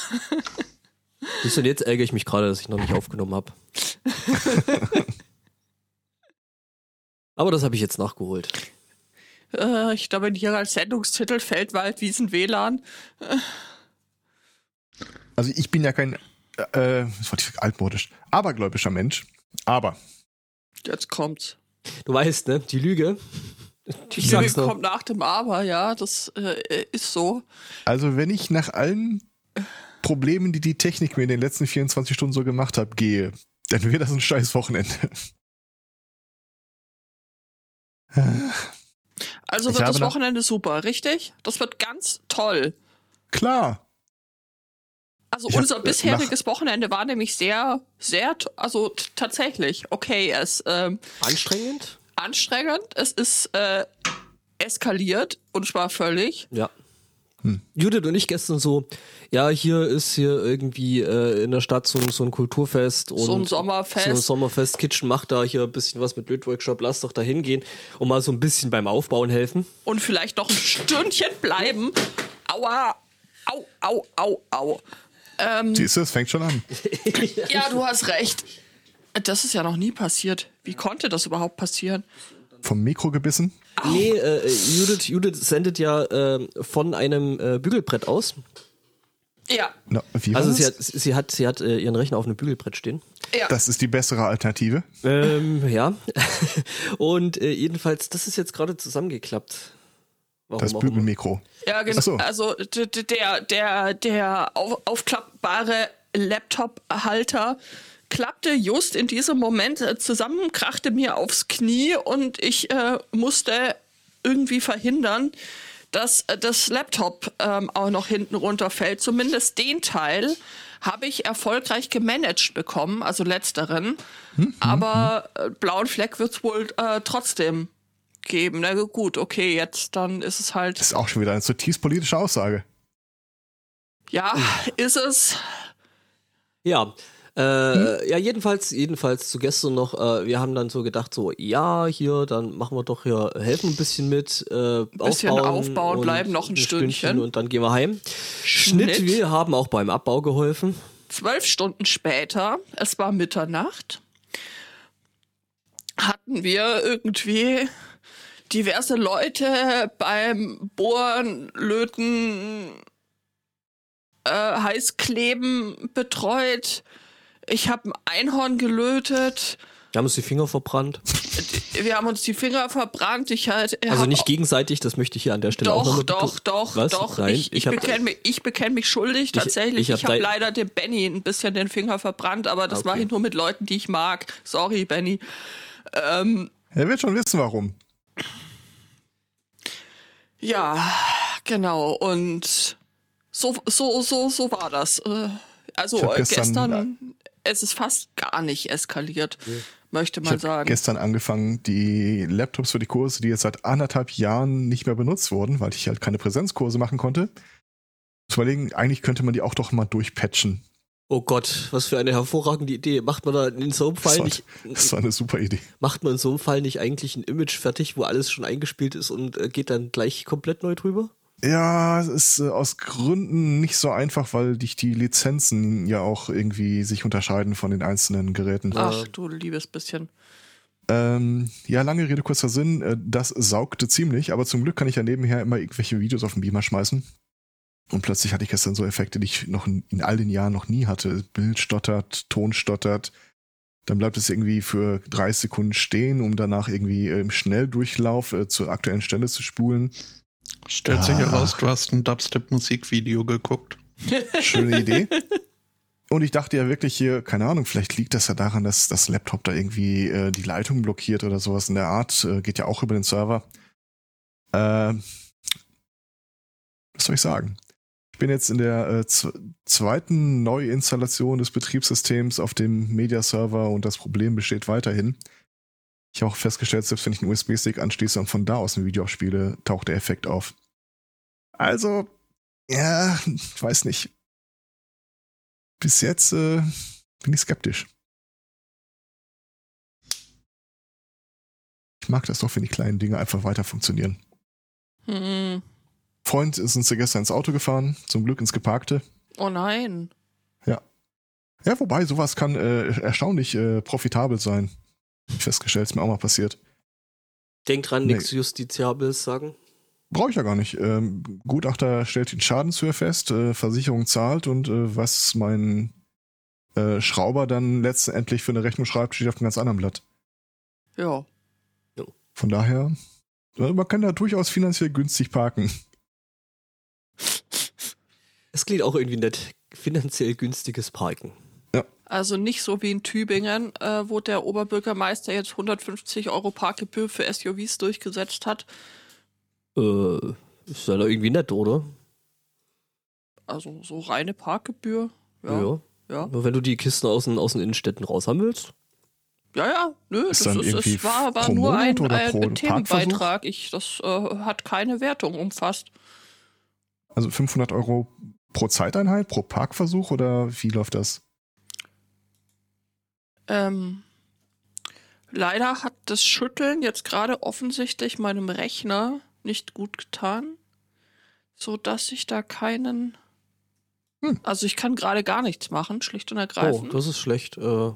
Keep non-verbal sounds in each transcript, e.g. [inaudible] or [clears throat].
[laughs] Siehst du, und jetzt ärgere ich mich gerade, dass ich noch nicht aufgenommen habe. [laughs] Aber das habe ich jetzt nachgeholt. Äh, ich glaube, hier als Sendungstitel Feldwald, Wiesen, WLAN. Also ich bin ja kein, äh, was wollte ich, altmodisch, abergläubischer Mensch. Aber Jetzt kommt's. Du weißt, ne? Die Lüge. Die Ich Lüge kommt nach dem Aber, ja, das äh, ist so. Also wenn ich nach allen Problemen, die die Technik mir in den letzten 24 Stunden so gemacht hat, gehe, dann wäre das ein scheiß Wochenende. [laughs] Also wird das Wochenende super, richtig? Das wird ganz toll. Klar. Also Ich hab, unser äh, bisheriges Wochenende war nämlich sehr, sehr, also tatsächlich, okay, es ähm, Anstrengend? anstrengend, es ist äh, eskaliert und zwar völlig. Ja. Hm. Judith und ich gestern so, ja, hier ist hier irgendwie äh, in der Stadt so, ein- so ein Kulturfest und So ein Sommerfest. So ein Sommerfest, Kitchen macht da hier ein bisschen was mit Lötworkshop, lass doch da hingehen und mal so ein bisschen beim Aufbauen helfen. und vielleicht noch ein Stündchen bleiben. Aua, au, au, au, au. Ähm, Siehst du, es fängt schon an. [laughs] ja, du hast recht. Das ist ja noch nie passiert. Wie konnte das überhaupt passieren? Vom Mikro gebissen. Nee, äh, Judith, Judith sendet ja äh, von einem äh, Bügelbrett aus. Ja, Na, Also sie hat, sie hat, sie hat äh, ihren Rechner auf einem Bügelbrett stehen. ja. das ist die bessere Alternative. Ähm, ja. [laughs] Und äh, jedenfalls, das ist jetzt gerade zusammengeklappt. Warum Das. Bügelmikro. Ja, genau. So. Also der, der, der auf, aufklappbare Laptop-Halter klappte just in diesem Moment äh, zusammen, krachte mir aufs Knie und ich äh, musste irgendwie verhindern, dass äh, das Laptop ähm, auch noch hinten runterfällt. Zumindest den Teil habe ich erfolgreich gemanagt bekommen, also letzteren. Aber äh, blauen Fleck wird es wohl äh, trotzdem geben. Na gut, okay, jetzt dann ist es halt. Das ist auch schon wieder eine zutiefst politische Aussage. Ja, ist es. Ja. Äh, Ja, jedenfalls, jedenfalls zu gestern noch, äh, wir haben dann so gedacht, so, ja, hier, dann machen wir doch hier, helfen ein bisschen mit, äh, bisschen aufbauen, aufbauen, und bleiben noch ein Stündchen. und dann gehen wir heim. Schnitt, Schnitt. wir haben auch beim Abbau geholfen. Zwölf Stunden später, es war Mitternacht, hatten wir irgendwie diverse Leute beim Bohren, Löten, äh, Heißkleben betreut. Ich habe ein Einhorn gelötet. Wir haben uns die Finger verbrannt. Wir haben uns die Finger verbrannt. Ich halt, Also hab nicht gegenseitig, das möchte ich hier an der Stelle auch Doch, nochmal doch, doch, Was? doch. Nein, ich ich, ich hab- bekenne mich, ich bekenn mich schuldig, tatsächlich. ich Ich, hab habe dein- leider dem Benny ein bisschen den Finger verbrannt, aber das Okay. mache ich nur mit Leuten, die ich mag. Sorry, Benny. Ähm, Er wird schon wissen, warum. ja, genau. Und so, so, so, so war das. Äh, Also hab gestern- gestern, es ist fast gar nicht eskaliert, möchte Ich man habe sagen. gestern angefangen, die Laptops für die Kurse, die jetzt seit anderthalb Jahren nicht mehr benutzt wurden, weil ich halt keine Präsenzkurse machen konnte, zu überlegen, eigentlich könnte man die auch doch mal durchpatchen. Oh Gott, was für eine hervorragende Idee. Macht man da in so einem Das Fall war, nicht, das war eine super Idee. macht man in so einem Fall nicht eigentlich ein Image fertig, wo alles schon eingespielt ist und äh, geht dann gleich komplett neu drüber? Ja, es ist äh, aus Gründen nicht so einfach, weil dich die Lizenzen ja auch irgendwie sich unterscheiden von den einzelnen Geräten. Ach, du liebes bisschen. Ähm, ja, lange Rede, kurzer Sinn. Äh, das saugte ziemlich, aber zum Glück kann ich ja nebenher immer irgendwelche Videos auf den Beamer schmeißen. Und plötzlich hatte ich gestern so Effekte, die ich noch in, in all den Jahren noch nie hatte. Bild stottert, Ton stottert. Dann bleibt es irgendwie für 30 Sekunden stehen, um danach irgendwie äh, im Schnelldurchlauf äh, zur aktuellen Stelle zu spulen. Stellt sich Ah. heraus, du hast ein Dubstep-Musikvideo geguckt. Schöne Idee. Und ich dachte ja wirklich hier, keine Ahnung, vielleicht liegt das ja daran, dass das Laptop da irgendwie äh, die Leitung blockiert oder sowas in der Art. Äh, geht ja auch über den Server. Äh, was soll ich sagen? Ich bin jetzt in der äh, zweiten Neuinstallation des Betriebssystems auf dem Media-Server und das Problem besteht weiterhin. Ich habe auch festgestellt, selbst wenn ich einen USB-Stick anschließe und von da aus ein Video abspiele, taucht der Effekt auf. Also, ja, ich weiß nicht. Bis jetzt äh, bin ich skeptisch. Ich mag das doch, wenn die kleinen Dinge einfach weiter funktionieren. Hm. Freund ist uns ja gestern ins Auto gefahren, zum Glück ins Geparkte. Oh nein. Ja, wobei, sowas kann äh, erstaunlich äh, profitabel sein. Festgestellt, ist mir auch mal passiert. Denk dran, Nee. nichts Justiziables sagen. Brauche ich ja gar nicht. Ähm, Gutachter stellt den Schadenshöhe fest, äh, Versicherung zahlt und äh, was mein äh, Schrauber dann letztendlich für eine Rechnung schreibt, steht auf einem ganz anderen Blatt. Ja. Von daher, äh, man kann da durchaus finanziell günstig parken. Es klingt auch irgendwie nett. Finanziell günstiges Parken. Also nicht so wie in Tübingen, äh, wo der Oberbürgermeister jetzt 150 Euro Parkgebühr für SUVs durchgesetzt hat. Äh, ist ja da irgendwie nett, oder? Also so reine Parkgebühr. Ja. ja. Ja, Nur wenn du die Kisten aus den, aus den Innenstädten raus haben willst. ja, ja. Nö, Ist das dann ist, irgendwie es war aber nur ein, ein, ein? Themenbeitrag. Ich, das äh, hat keine Wertung umfasst. Also 500 Euro pro Zeiteinheit, pro Parkversuch oder wie läuft das? Ähm, leider hat das Schütteln jetzt gerade offensichtlich meinem Rechner nicht gut getan, so dass ich da keinen. Hm. Also ich kann gerade gar nichts machen, schlicht und Oh, ergreifend. das ist schlecht. Äh,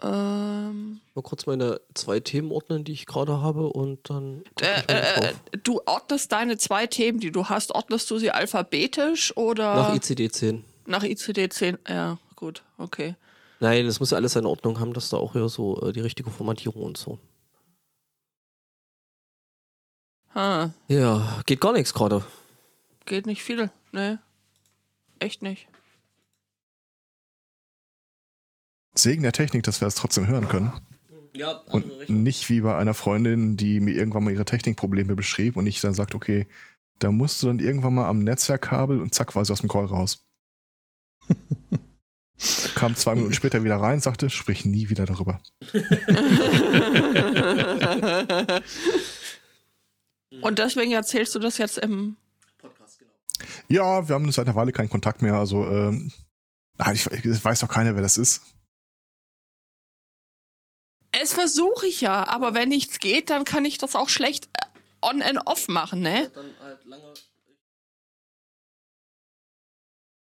ähm, mal kurz meine zwei Themen ordnen, die ich gerade habe und dann. äh, äh, drauf. du ordnest deine zwei Themen, die du hast, ordnest du sie alphabetisch oder Nach ICD-10. nach ICD-10? Ja, gut, okay. Nein, das muss ja alles seine Ordnung haben, dass da auch hier so äh, die richtige Formatierung und so. Ha, Ja, geht gar nichts gerade. geht nicht viel, ne? Echt nicht. Segen der Technik, dass wir das trotzdem hören können. Ja, Und nicht wie bei einer Freundin, die mir irgendwann mal ihre Technikprobleme beschrieb und ich dann sagte, okay, da musst du dann irgendwann mal am Netzwerkkabel und zack, war sie aus dem Call raus. [laughs] Kam zwei Minuten später wieder rein, sagte, sprich nie wieder darüber. [laughs] Und deswegen erzählst du das jetzt im. Podcast, genau. Ja, wir haben seit einer Weile keinen Kontakt mehr, also ähm, ah, ich, ich weiß doch keiner, wer das ist. Es versuche ich ja, aber wenn nichts geht, dann kann ich das auch schlecht äh, on and off machen, ne? Dann halt lange.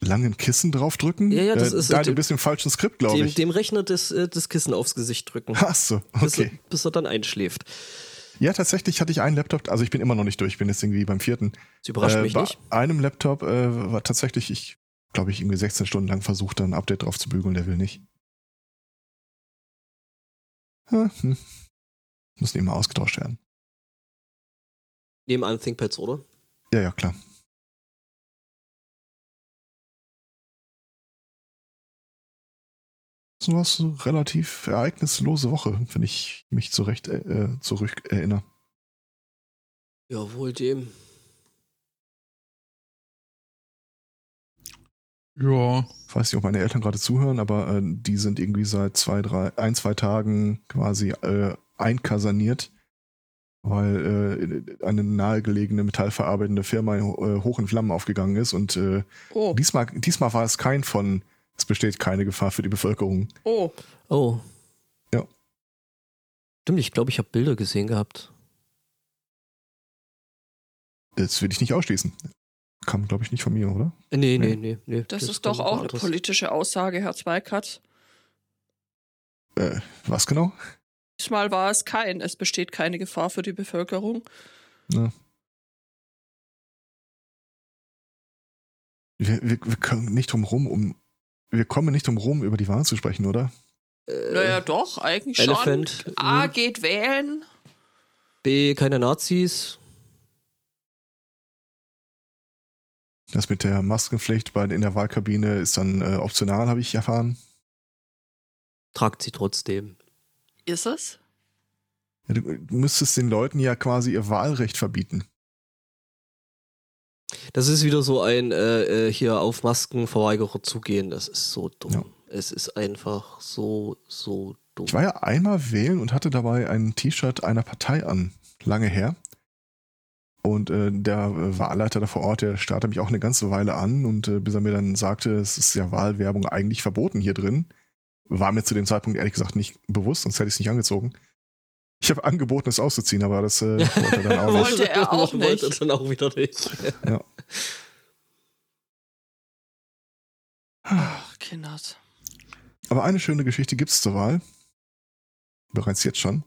Langen Kissen draufdrücken? Ja, ja, das äh, ist- du bist im falschen Skript, glaube ich. dem Rechner das, äh, das Kissen aufs Gesicht drücken. Ach so, Bis, okay. er, bis er dann einschläft. Ja, tatsächlich hatte ich einen Laptop, also ich bin immer noch nicht durch, ich bin jetzt irgendwie beim vierten. Das überrascht äh, mich bei nicht. einem Laptop äh, war tatsächlich, ich glaube ich, irgendwie 16 Stunden lang versucht, da ein Update drauf zu bügeln, der will nicht. Hm, hm. Müssen immer ausgetauscht werden. Nebenan ThinkPads, oder? Ja, ja, klar. So was so relativ ereignislose Woche, wenn ich mich zurecht äh, äh, zurück erinnere. Ja, wohl dem. Ja, Ich weiß nicht, ob meine Eltern gerade zuhören, aber äh, die sind irgendwie seit zwei, drei, ein, zwei Tagen quasi äh, einkasaniert, weil äh, eine nahegelegene metallverarbeitende Firma äh, hoch in Flammen aufgegangen ist und äh, Oh, diesmal, diesmal war es kein von, es besteht keine Gefahr für die Bevölkerung. oh. Oh. Ja. Stimmt, ich glaube, ich habe Bilder gesehen gehabt. Das will ich nicht ausschließen. Kam, glaube ich, nicht von mir, oder? Äh, Nee, nee, Nee. nee. nee Das, ist kam doch auch eine politische Aussage, Herr Zweikatz. Äh, was genau? Diesmal war es kein, es besteht keine Gefahr für die Bevölkerung. Wir, wir, wir können nicht drum rum, um wir kommen nicht drum rum, über die Wahl zu sprechen, oder? Äh, Naja, doch, eigentlich schon. Elephant. A mhm. geht wählen. B, keine Nazis. Das mit der Maskenpflicht bei, in der Wahlkabine ist dann äh, optional, habe ich erfahren. Tragt sie trotzdem. Ist es? Ja, du, du müsstest den Leuten ja quasi ihr Wahlrecht verbieten. Das ist wieder so ein äh, äh, hier auf Maskenverweigerer zugehen. Das ist so dumm. Ja. Es ist einfach so, so dumm. Ich war ja einmal wählen und hatte dabei ein T-Shirt einer Partei an, lange her. Und äh, der äh, Wahlleiter da vor Ort, der starrte mich auch eine ganze Weile an und äh, bis er mir dann sagte, es ist ja Wahlwerbung eigentlich verboten hier drin, war mir zu dem Zeitpunkt ehrlich gesagt nicht bewusst, sonst hätte ich es nicht angezogen. Ich habe angeboten, es auszuziehen, aber das äh, [laughs] wollte er dann auch nicht. Wollte er auch Wollte nicht. dann auch wieder nicht. Ja. Ach, Kinders. Aber eine schöne Geschichte gibt es zur Wahl. Bereits jetzt schon.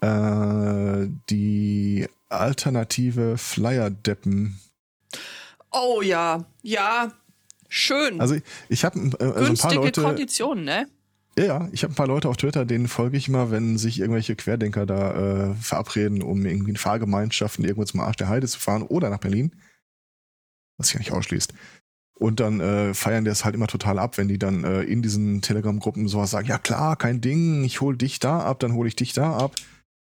Äh, die alternative Flyer-Deppen. Oh ja, ja, schön. Also ich, ich habe äh, also ein paar Günstige Leute. Konditionen, ne? Ja, ja, ich habe ein paar Leute auf Twitter, denen folge ich immer, wenn sich irgendwelche Querdenker da äh, verabreden, um irgendwie in Fahrgemeinschaften irgendwo zum Arsch der Heide zu fahren oder nach Berlin. Was sich ja nicht ausschließt. Und dann äh, feiern die es halt immer total ab, wenn die dann äh, in diesen Telegram-Gruppen sowas sagen, ja klar, kein Ding, ich hol dich da ab, dann hole ich dich da ab.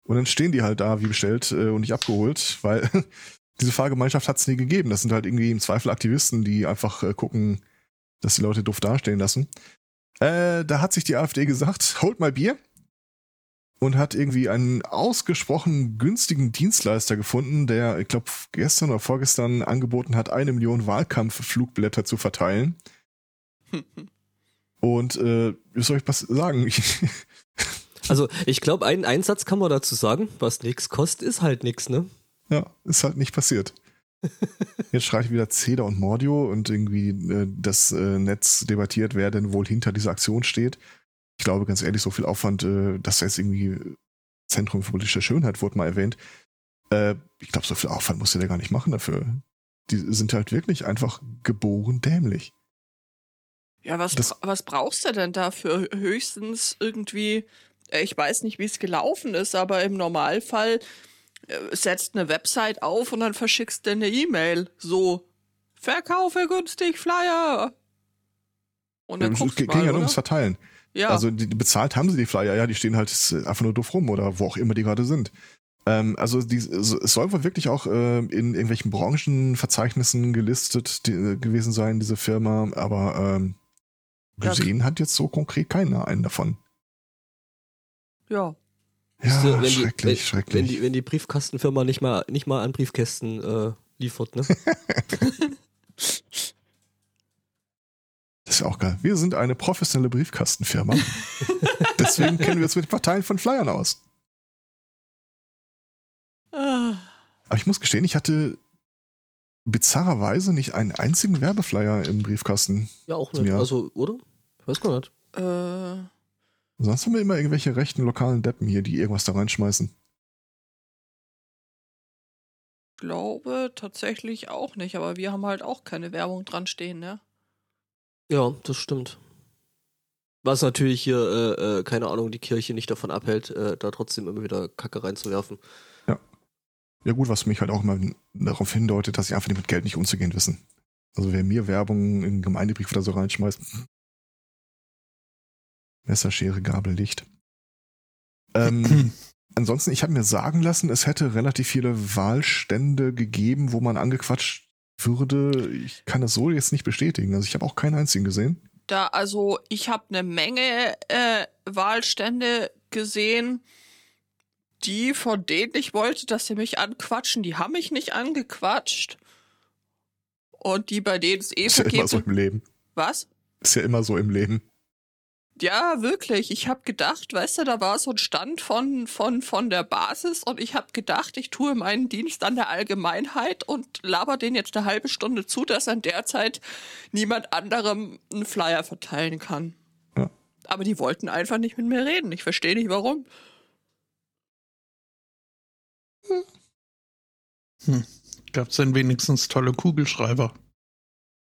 Und dann stehen die halt da wie bestellt äh, und nicht abgeholt, weil [laughs] diese Fahrgemeinschaft hat es nie gegeben. Das sind halt irgendwie im Zweifel Aktivisten, die einfach äh, gucken, dass die Leute doof dastehen lassen. Äh, da hat sich die AfD gesagt, holt mal Bier und hat irgendwie einen ausgesprochen günstigen Dienstleister gefunden, der, ich glaube, gestern oder vorgestern angeboten hat, eine Million Wahlkampfflugblätter zu verteilen. [laughs] Und äh, wie soll ich was sagen? [laughs] Also ich glaube, einen Einsatz kann man dazu sagen, was nichts kostet, ist halt nichts, ne? ja, ist halt nicht passiert. Jetzt schreit wieder Ceda und Mordio und irgendwie äh, das äh, Netz debattiert, wer denn wohl hinter dieser Aktion steht. Ich glaube, ganz ehrlich, so viel Aufwand, äh, dass da jetzt irgendwie Zentrum für politische Schönheit wurde mal erwähnt. Äh, ich glaube, so viel Aufwand musste der gar nicht machen dafür. Die sind halt wirklich einfach geboren dämlich. Ja, was, Das- was brauchst du denn dafür? Höchstens irgendwie, äh, ich weiß nicht, wie es gelaufen ist, aber im Normalfall setzt eine Website auf und dann verschickst du eine E-Mail. So, verkaufe günstig Flyer. Und dann guckst ging mal, ja nur ums Verteilen. Ja, Also die, bezahlt haben sie die Flyer, ja, die stehen halt äh, einfach nur doof rum oder wo auch immer die gerade sind. Ähm, also die, es soll wohl wirklich auch äh, in irgendwelchen Branchenverzeichnissen gelistet die, äh, gewesen sein, diese Firma, aber ähm, Ja, gesehen hat jetzt so konkret keiner einen davon. ja. Ja, wenn, schrecklich, die, wenn, schrecklich. wenn, die, wenn die Briefkastenfirma nicht mal, nicht mal an Briefkästen äh, liefert, ne? [laughs] das ist ja auch geil. Wir sind eine professionelle Briefkastenfirma. [laughs] Deswegen kennen wir uns mit Parteien von Flyern aus. Ah, Aber ich muss gestehen, ich hatte bizarrerweise nicht einen einzigen Werbeflyer im Briefkasten. Ja, auch nicht. Also, oder? Ich weiß gar nicht. äh, Sonst haben wir immer irgendwelche rechten lokalen Deppen hier, die irgendwas da reinschmeißen. glaube tatsächlich auch nicht, aber wir haben halt auch keine Werbung dran stehen, ne? Ja, das stimmt. Was natürlich hier, äh, äh, keine Ahnung, die Kirche nicht davon abhält, äh, da trotzdem immer wieder Kacke reinzuwerfen. Ja gut, was mich halt auch immer darauf hindeutet, dass sie einfach mit Geld nicht umzugehen wissen. Also wer mir Werbung in den Gemeindebrief oder so reinschmeißt, Messer, Schere, Gabel, Licht. [clears throat] Ähm, ansonsten, ich habe mir sagen lassen, es hätte relativ viele Wahlstände gegeben, wo man angequatscht würde. Ich kann das so jetzt nicht bestätigen. Also ich habe auch keinen einzigen gesehen. Da, also ich habe eine Menge äh, Wahlstände gesehen, die, von denen ich wollte, dass sie mich anquatschen, die haben mich nicht angequatscht. Und die, bei denen es eh Ist ja immer so im Leben. Was? Ist ja immer so im Leben. Ja, wirklich. Ich habe gedacht, weißt du, da war so ein Stand von, von, von der Basis und ich habe gedacht, ich tue meinen Dienst an der Allgemeinheit und laber den jetzt eine halbe Stunde zu, dass an der Zeit niemand anderem einen Flyer verteilen kann. Ja. Aber die wollten einfach nicht mit mir reden. Ich verstehe nicht warum. Gab es denn wenigstens tolle Kugelschreiber?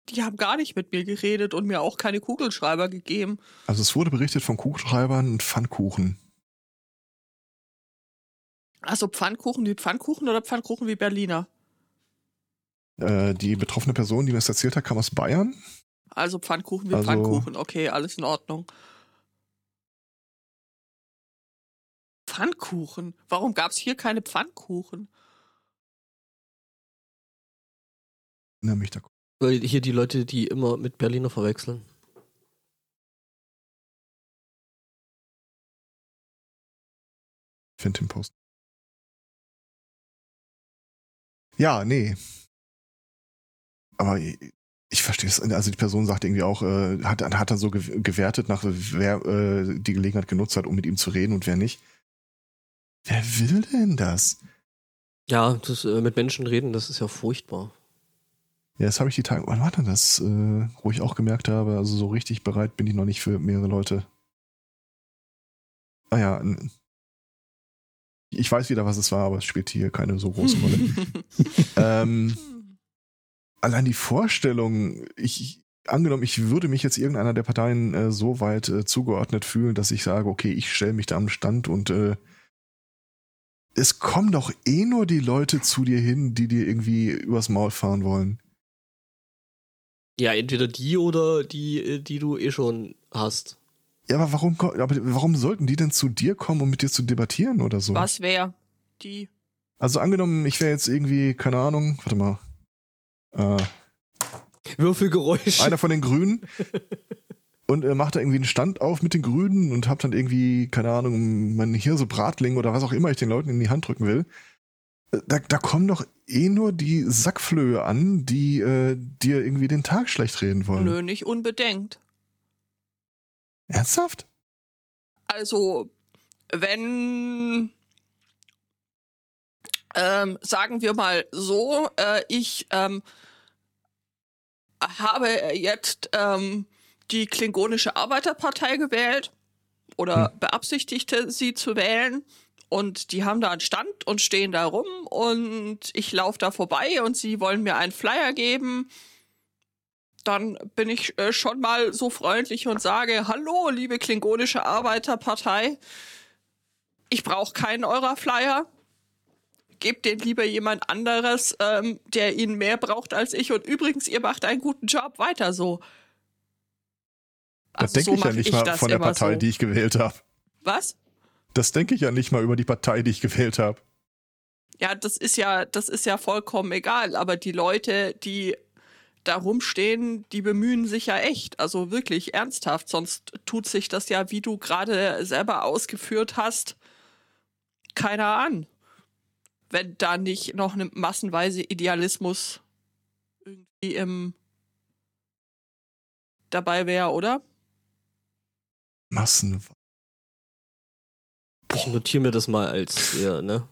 Die haben gar nicht mit mir geredet und mir auch keine Kugelschreiber gegeben. Also es wurde berichtet von Kugelschreibern und Pfannkuchen. Also Pfannkuchen wie Pfannkuchen oder Pfannkuchen wie Berliner? Äh, die betroffene Person, die mir das erzählt hat, kam aus Bayern. Also Pfannkuchen wie Also- Pfannkuchen. Okay, alles in Ordnung. Pfannkuchen? Warum gab es hier keine Pfannkuchen? Erinnere mich da. Weil hier die Leute, die immer mit Berliner verwechseln. Find den Post. Ja, nee. Aber ich, verstehe es. Also die Person sagt irgendwie auch, äh, hat, hat dann so ge- gewertet, nach wer äh, die Gelegenheit genutzt hat, um mit ihm zu reden und wer nicht. Wer will denn das? Ja, das äh, mit Menschen reden, das ist ja furchtbar. Ja, das habe ich die Tage, wann war denn das, äh, wo ich auch gemerkt habe, also so richtig bereit bin ich noch nicht für mehrere Leute. Ah ja, ich weiß wieder, was es war, aber es spielt hier keine so große Rolle. [laughs] ähm, allein die Vorstellung, ich, angenommen, ich würde mich jetzt irgendeiner der Parteien äh, so weit äh, zugeordnet fühlen, dass ich sage, okay, ich stelle mich da am Stand und äh, es kommen doch eh nur die Leute zu dir hin, die dir irgendwie übers Maul fahren wollen. Ja, entweder die oder die, äh, die du eh schon hast. Ja, aber warum, aber warum sollten die denn zu dir kommen, um mit dir zu debattieren oder so? Was wäre die? Also angenommen, ich wäre jetzt irgendwie, keine Ahnung, warte mal, äh, Würfelgeräusch. einer von den Grünen und äh, macht da irgendwie einen Stand auf mit den Grünen und hab dann irgendwie, keine Ahnung, mein Hirse Bratling oder was auch immer ich den Leuten in die Hand drücken will. Da, da kommen doch eh nur die Sackflöhe an, die äh, dir irgendwie den Tag schlecht reden wollen. Nö, nicht unbedingt. Ernsthaft? Also, wenn, ähm, sagen wir mal so, äh, ich ähm, habe jetzt ähm, die Klingonische Arbeiterpartei gewählt oder beabsichtigte sie zu wählen. Und die haben da einen Stand und stehen da rum und ich laufe da vorbei und sie wollen mir einen Flyer geben. Dann bin ich äh, schon mal so freundlich und sage, hallo, liebe Klingonische Arbeiterpartei, ich brauche keinen eurer Flyer. Gebt den lieber jemand anderes, ähm, der ihn mehr braucht als ich. Und übrigens, ihr macht einen guten Job, weiter so. Das Also denke so ich ja nicht mal das von der Partei, so. die ich gewählt habe. Was? Das denke ich ja nicht mal über die Partei, die ich gewählt habe. Ja, das ist ja, das ist ja vollkommen egal. Aber die Leute, die da rumstehen, die bemühen sich ja echt. Also wirklich ernsthaft. Sonst tut sich das ja, wie du gerade selber ausgeführt hast, keiner an. Wenn da nicht noch eine massenweise Idealismus irgendwie im dabei wäre, oder? Massen. Ich notiere mir das mal als, ja, ne?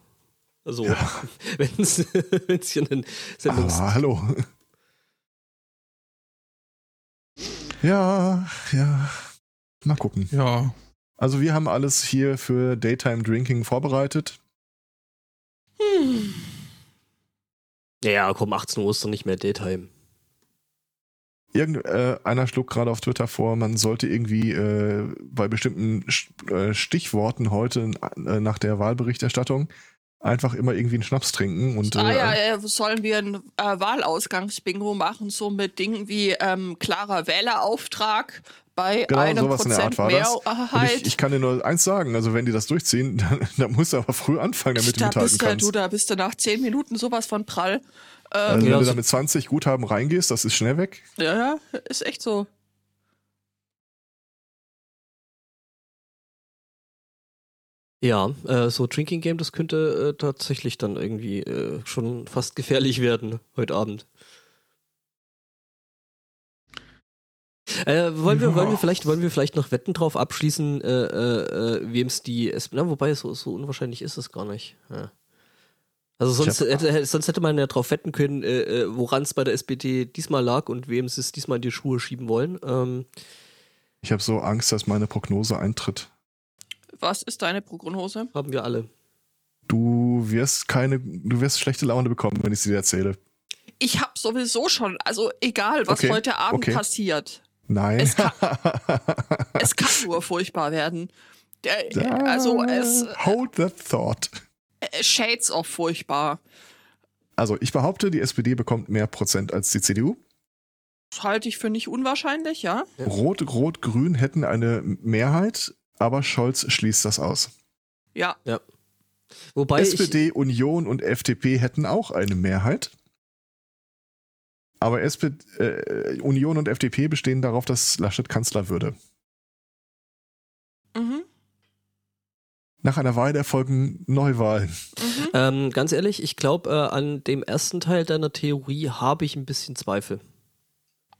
Also, Ja. [laughs] wenn es [laughs] hier einen Sendungs... Aber hallo. Ja, ja. Mal gucken. Ja. Also wir haben alles hier für Daytime Drinking vorbereitet. Hm. Ja, ja, komm, 18 Uhr ist doch nicht mehr Daytime. Irgend, äh, schlug gerade auf Twitter vor, man sollte irgendwie äh, bei bestimmten äh, Stichworten heute äh, nach der Wahlberichterstattung einfach immer irgendwie einen Schnaps trinken und ah äh, ja, äh, sollen wir ein äh, Wahlausgangsbingo machen, so mit Dingen wie ähm, klarer Wählerauftrag bei Genau, einem sowas in der Art Prozent war das. Mehrheit. ich, ich kann dir nur eins sagen, also wenn die das durchziehen, [laughs] dann, dann musst du aber früh anfangen, damit du da mithalten bist du, kannst. du, da bist du nach zehn Minuten sowas von prall. Also Ähm, wenn Ja, du so- da mit 20 Guthaben reingehst, das ist schnell weg. ja, ja, ist echt so. Ja, äh, so Drinking Game, das könnte äh, tatsächlich dann irgendwie äh, schon fast gefährlich werden heute Abend. Äh, wollen wir, Ja. wollen wir vielleicht, wollen wir vielleicht noch Wetten drauf abschließen, äh, äh, wem es die, na, wobei so, so unwahrscheinlich ist es gar nicht. Ja. Also sonst hätte, sonst hätte man ja drauf wetten können, woran es bei der SPD diesmal lag und wem sie es diesmal in die Schuhe schieben wollen. Ähm, Ich habe so Angst, dass meine Prognose eintritt. Was ist deine Prognose? haben wir alle. Du wirst keine, du wirst schlechte Laune bekommen, wenn ich sie dir erzähle. Ich habe sowieso schon, also egal, was Okay, heute Abend okay. passiert. Nein. Es kann- [laughs] Es kann nur furchtbar werden. Also es Hold that thought. äh, Shades of furchtbar. Also ich behaupte, die SPD bekommt mehr Prozent als die CDU. Das halte ich für nicht unwahrscheinlich, ja. Ja. Rot, Rot, Grün hätten eine Mehrheit, aber Scholz schließt das aus. Ja, Wobei ich, SPD, Union und FDP hätten auch eine Mehrheit. Aber SPD, äh, Union und FDP bestehen darauf, dass Laschet Kanzler würde. mhm. Nach einer Weile erfolgen Neuwahlen. Mhm. Ähm, ganz ehrlich, ich glaube, äh, an dem ersten Teil deiner Theorie habe ich ein bisschen Zweifel.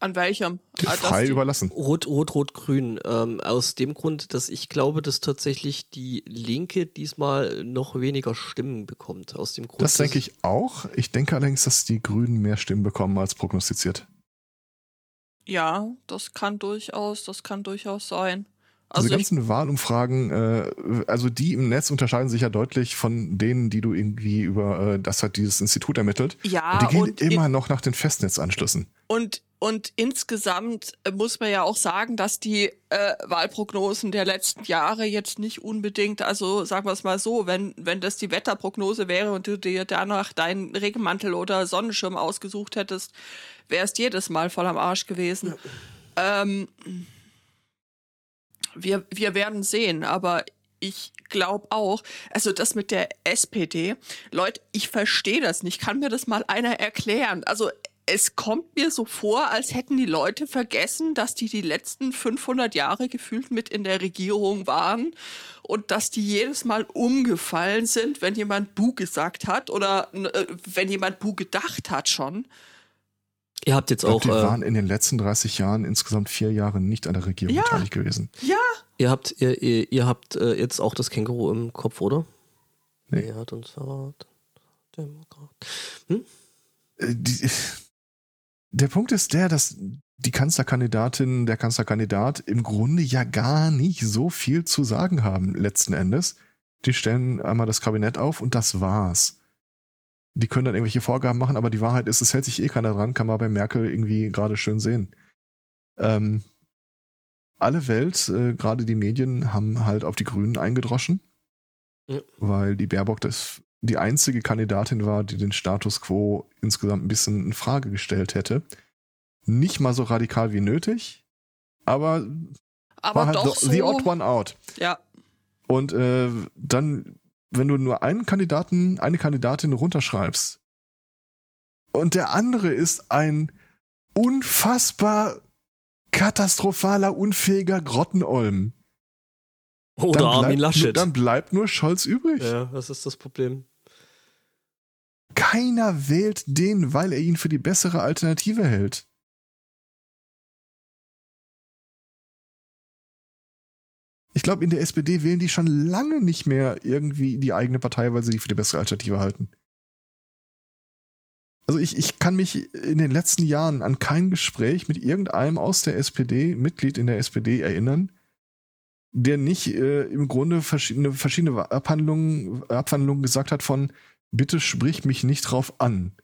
An welchem? Ah, Frei überlassen. Rot, Rot, Rot, Grün. Ähm, aus dem Grund, dass ich glaube, dass tatsächlich die Linke diesmal noch weniger Stimmen bekommt. Aus dem Grund. Das denke dass- ich auch. Ich denke allerdings, dass die Grünen mehr Stimmen bekommen als prognostiziert. Ja, das kann durchaus, das kann durchaus sein. Also Also die ich, ganzen Wahlumfragen, äh, also die im Netz unterscheiden sich ja deutlich von denen, die du irgendwie über, äh, das hat dieses Institut ermittelt. ja, und die gehen und, immer noch nach den Festnetzanschlüssen. und, und insgesamt äh, muss man ja auch sagen, dass die äh, Wahlprognosen der letzten Jahre jetzt nicht unbedingt, also sagen wir es mal so, wenn, wenn das die Wetterprognose wäre und du dir danach deinen Regenmantel oder Sonnenschirm ausgesucht hättest, wärst jedes Mal voll am Arsch gewesen. Ähm, wir, wir werden sehen, aber ich glaube auch, also das mit der SPD, Leute, ich verstehe das nicht. Kann mir das mal einer erklären? Also es kommt mir so vor, als hätten die Leute vergessen, dass die die letzten 500 Jahre gefühlt mit in der Regierung waren und dass die jedes Mal umgefallen sind, wenn jemand Bu gesagt hat oder äh, wenn jemand Bu gedacht hat schon. Ihr habt jetzt glaub, auch, die äh, waren in den letzten 30 Jahren insgesamt vier Jahre nicht an der Regierung Ja. beteiligt gewesen. Ja, ihr habt, ihr, ihr, ihr habt äh, jetzt auch das Känguru im Kopf, oder? Nee. Wer hat uns verraten? Demokrat. Äh, die, der Punkt ist der, dass die Kanzlerkandidatin, der Kanzlerkandidat im Grunde ja gar nicht so viel zu sagen haben, letzten Endes. Die stellen einmal das Kabinett auf und das war's. Die können dann irgendwelche Vorgaben machen, aber die Wahrheit ist, es hält sich eh keiner dran, kann man bei Merkel irgendwie gerade schön sehen. Ähm, alle Welt, äh, gerade die Medien, haben halt auf die Grünen eingedroschen, Ja. weil die Baerbock das die einzige Kandidatin war, die den Status quo insgesamt ein bisschen in Frage gestellt hätte. Nicht mal so radikal wie nötig, aber, aber war halt doch the, so. the odd one out. Ja, Und äh, dann, wenn du nur einen Kandidaten, eine Kandidatin runterschreibst und der andere ist ein unfassbar katastrophaler, unfähiger Grottenolm. Oder dann Armin bleibt, nur- Laschet. Dann bleibt nur Scholz übrig. ja, das ist das Problem. Keiner wählt den, weil er ihn für die bessere Alternative hält. Ich glaube, in der SPD wählen die schon lange nicht mehr irgendwie die eigene Partei, weil sie die für die bessere Alternative halten. Also ich, ich kann mich in den letzten Jahren an kein Gespräch mit irgendeinem aus der SPD, Mitglied in der SPD erinnern, der nicht äh, im Grunde verschiedene, verschiedene Abhandlungen, Abwandlungen gesagt hat von bitte sprich mich nicht drauf an.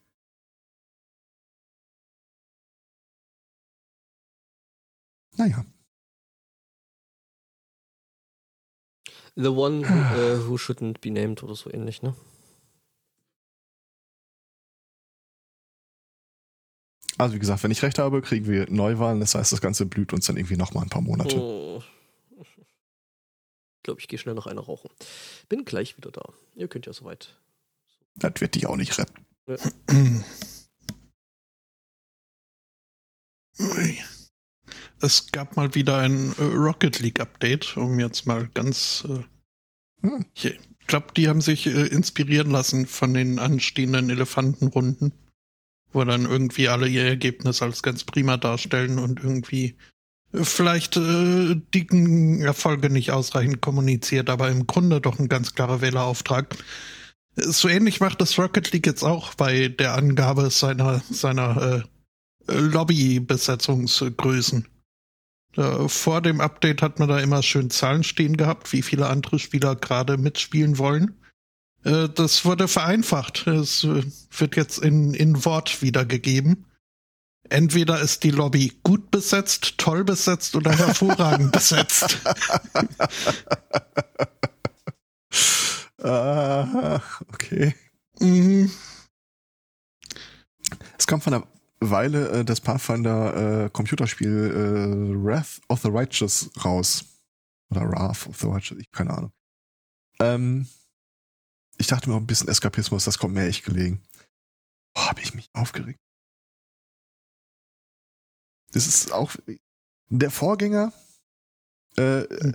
Naja. The one who, äh, who shouldn't be named oder so ähnlich, ne? Also wie gesagt, wenn ich recht habe, kriegen wir Neuwahlen. Das heißt, das Ganze blüht uns dann irgendwie noch mal ein paar Monate. Oh. Ich glaube, ich gehe schnell noch eine rauchen. Bin gleich wieder da. Ihr könnt ja soweit. Das wird dich auch nicht retten. Ui. Es gab mal wieder ein äh, Rocket League Update, um jetzt mal ganz. Äh, Hm. ich glaube, die haben sich äh, inspirieren lassen von den anstehenden Elefantenrunden, wo dann irgendwie alle ihr Ergebnis als ganz prima darstellen und irgendwie äh, vielleicht äh, die Erfolge nicht ausreichend kommuniziert, aber im Grunde doch ein ganz klarer Wählerauftrag. So ähnlich macht das Rocket League jetzt auch bei der Angabe seiner, seiner äh, Lobby-Besetzungsgrößen. Äh, vor dem Update hat man da immer schön Zahlen stehen gehabt, wie viele andere Spieler gerade mitspielen wollen. Äh, das wurde vereinfacht. Es wird jetzt in, in Wort wiedergegeben. Entweder ist die Lobby gut besetzt, toll besetzt oder hervorragend besetzt. [laughs] ah, okay. Mhm. Es kam von einer Weile äh, das Pathfinder äh, Computerspiel äh, Wrath of the Righteous raus. Oder Wrath of the Righteous, ich keine Ahnung. Ähm, ich dachte mir auch ein bisschen Eskapismus, das kommt mir echt gelegen. Boah, hab ich mich aufgeregt. Das ist auch der Vorgänger, äh,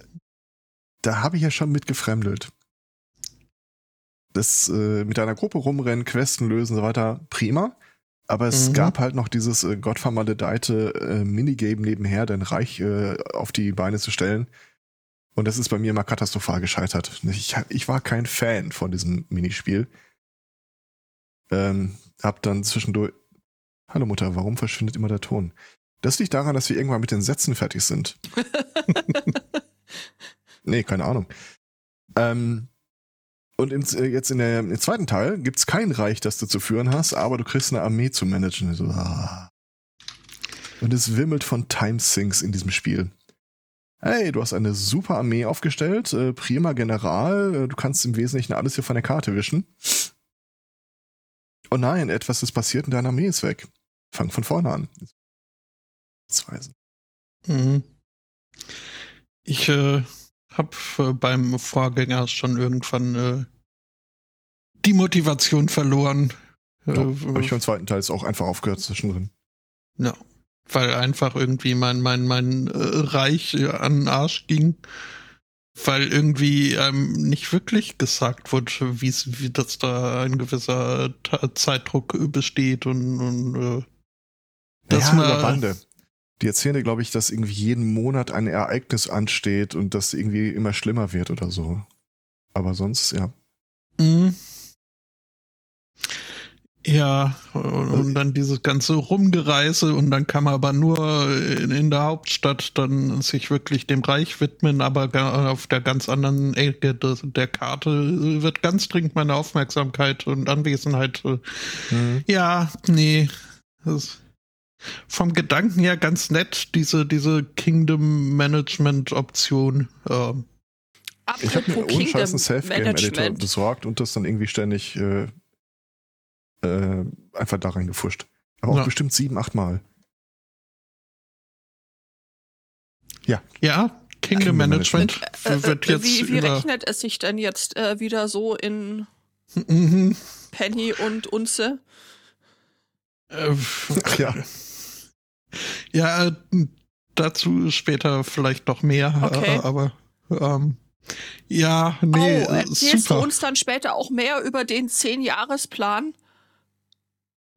da habe ich ja schon mit gefremdelt. Das äh, mit einer Gruppe rumrennen, Questen lösen und so weiter, prima. Aber es Mhm. gab halt noch dieses äh, gottvermaledeite äh, Minigame nebenher, dein Reich äh, auf die Beine zu stellen. Und das ist bei mir immer katastrophal gescheitert. Ich, ich war kein Fan von diesem Minispiel. Ähm, hab dann zwischendurch. Hallo Mutter, warum verschwindet immer der Ton? Das liegt daran, dass wir irgendwann mit den Sätzen fertig sind. [laughs] nee, keine Ahnung. Ähm, und im, äh, jetzt in der, im zweiten Teil gibt's kein Reich, das du zu führen hast, aber du kriegst eine Armee zu managen. Ah. Und es wimmelt von Timesinks in diesem Spiel. Hey, du hast eine super Armee aufgestellt, äh, prima General, äh, du kannst im Wesentlichen alles hier von der Karte wischen. Oh nein, etwas ist passiert und deine Armee ist weg. Fang von vorne an. Mhm. Ich äh, habe beim Vorgänger schon irgendwann die Motivation verloren. Äh, Ja, aber ich beim zweiten Teil ist auch einfach aufgehört zwischendrin. ja, weil einfach irgendwie mein mein mein äh, Reich äh, an den Arsch ging, weil irgendwie ähm, nicht wirklich gesagt wurde, wie's, wie dass da ein gewisser Ta Zeitdruck besteht und, und äh, dass ja, über Bande. Die erzählen dir, glaube ich, dass irgendwie jeden Monat ein Ereignis ansteht und das irgendwie immer schlimmer wird oder so. Aber sonst, ja. Mhm. Ja, und, dann dieses ganze Rumgereise und dann kann man aber nur in, in der Hauptstadt dann sich wirklich dem Reich widmen, aber auf der ganz anderen Ecke der Karte wird ganz dringend meine Aufmerksamkeit und Anwesenheit. äh, Mhm. Ja, nee. Das vom Gedanken her ganz nett, diese, diese Kingdom Management Option. Ähm, Ich habe mir Apropos ohne Scheiß einen Self-Game-Editor besorgt und das dann irgendwie ständig äh, äh, einfach da reingefuscht. Aber auch Ja. bestimmt sieben, acht Mal. ja, Kingdom, Kingdom Management, Äh, äh, wird jetzt wie wie über. rechnet es sich denn jetzt äh, wieder so in Mhm. Penny und Unze? Äh, Ach ja. Ja, äh, dazu später vielleicht noch mehr, Okay. äh, aber ähm, ja, nee, oh, äh, erzählst du super. uns dann später auch mehr über den Zehn-Jahres-Plan?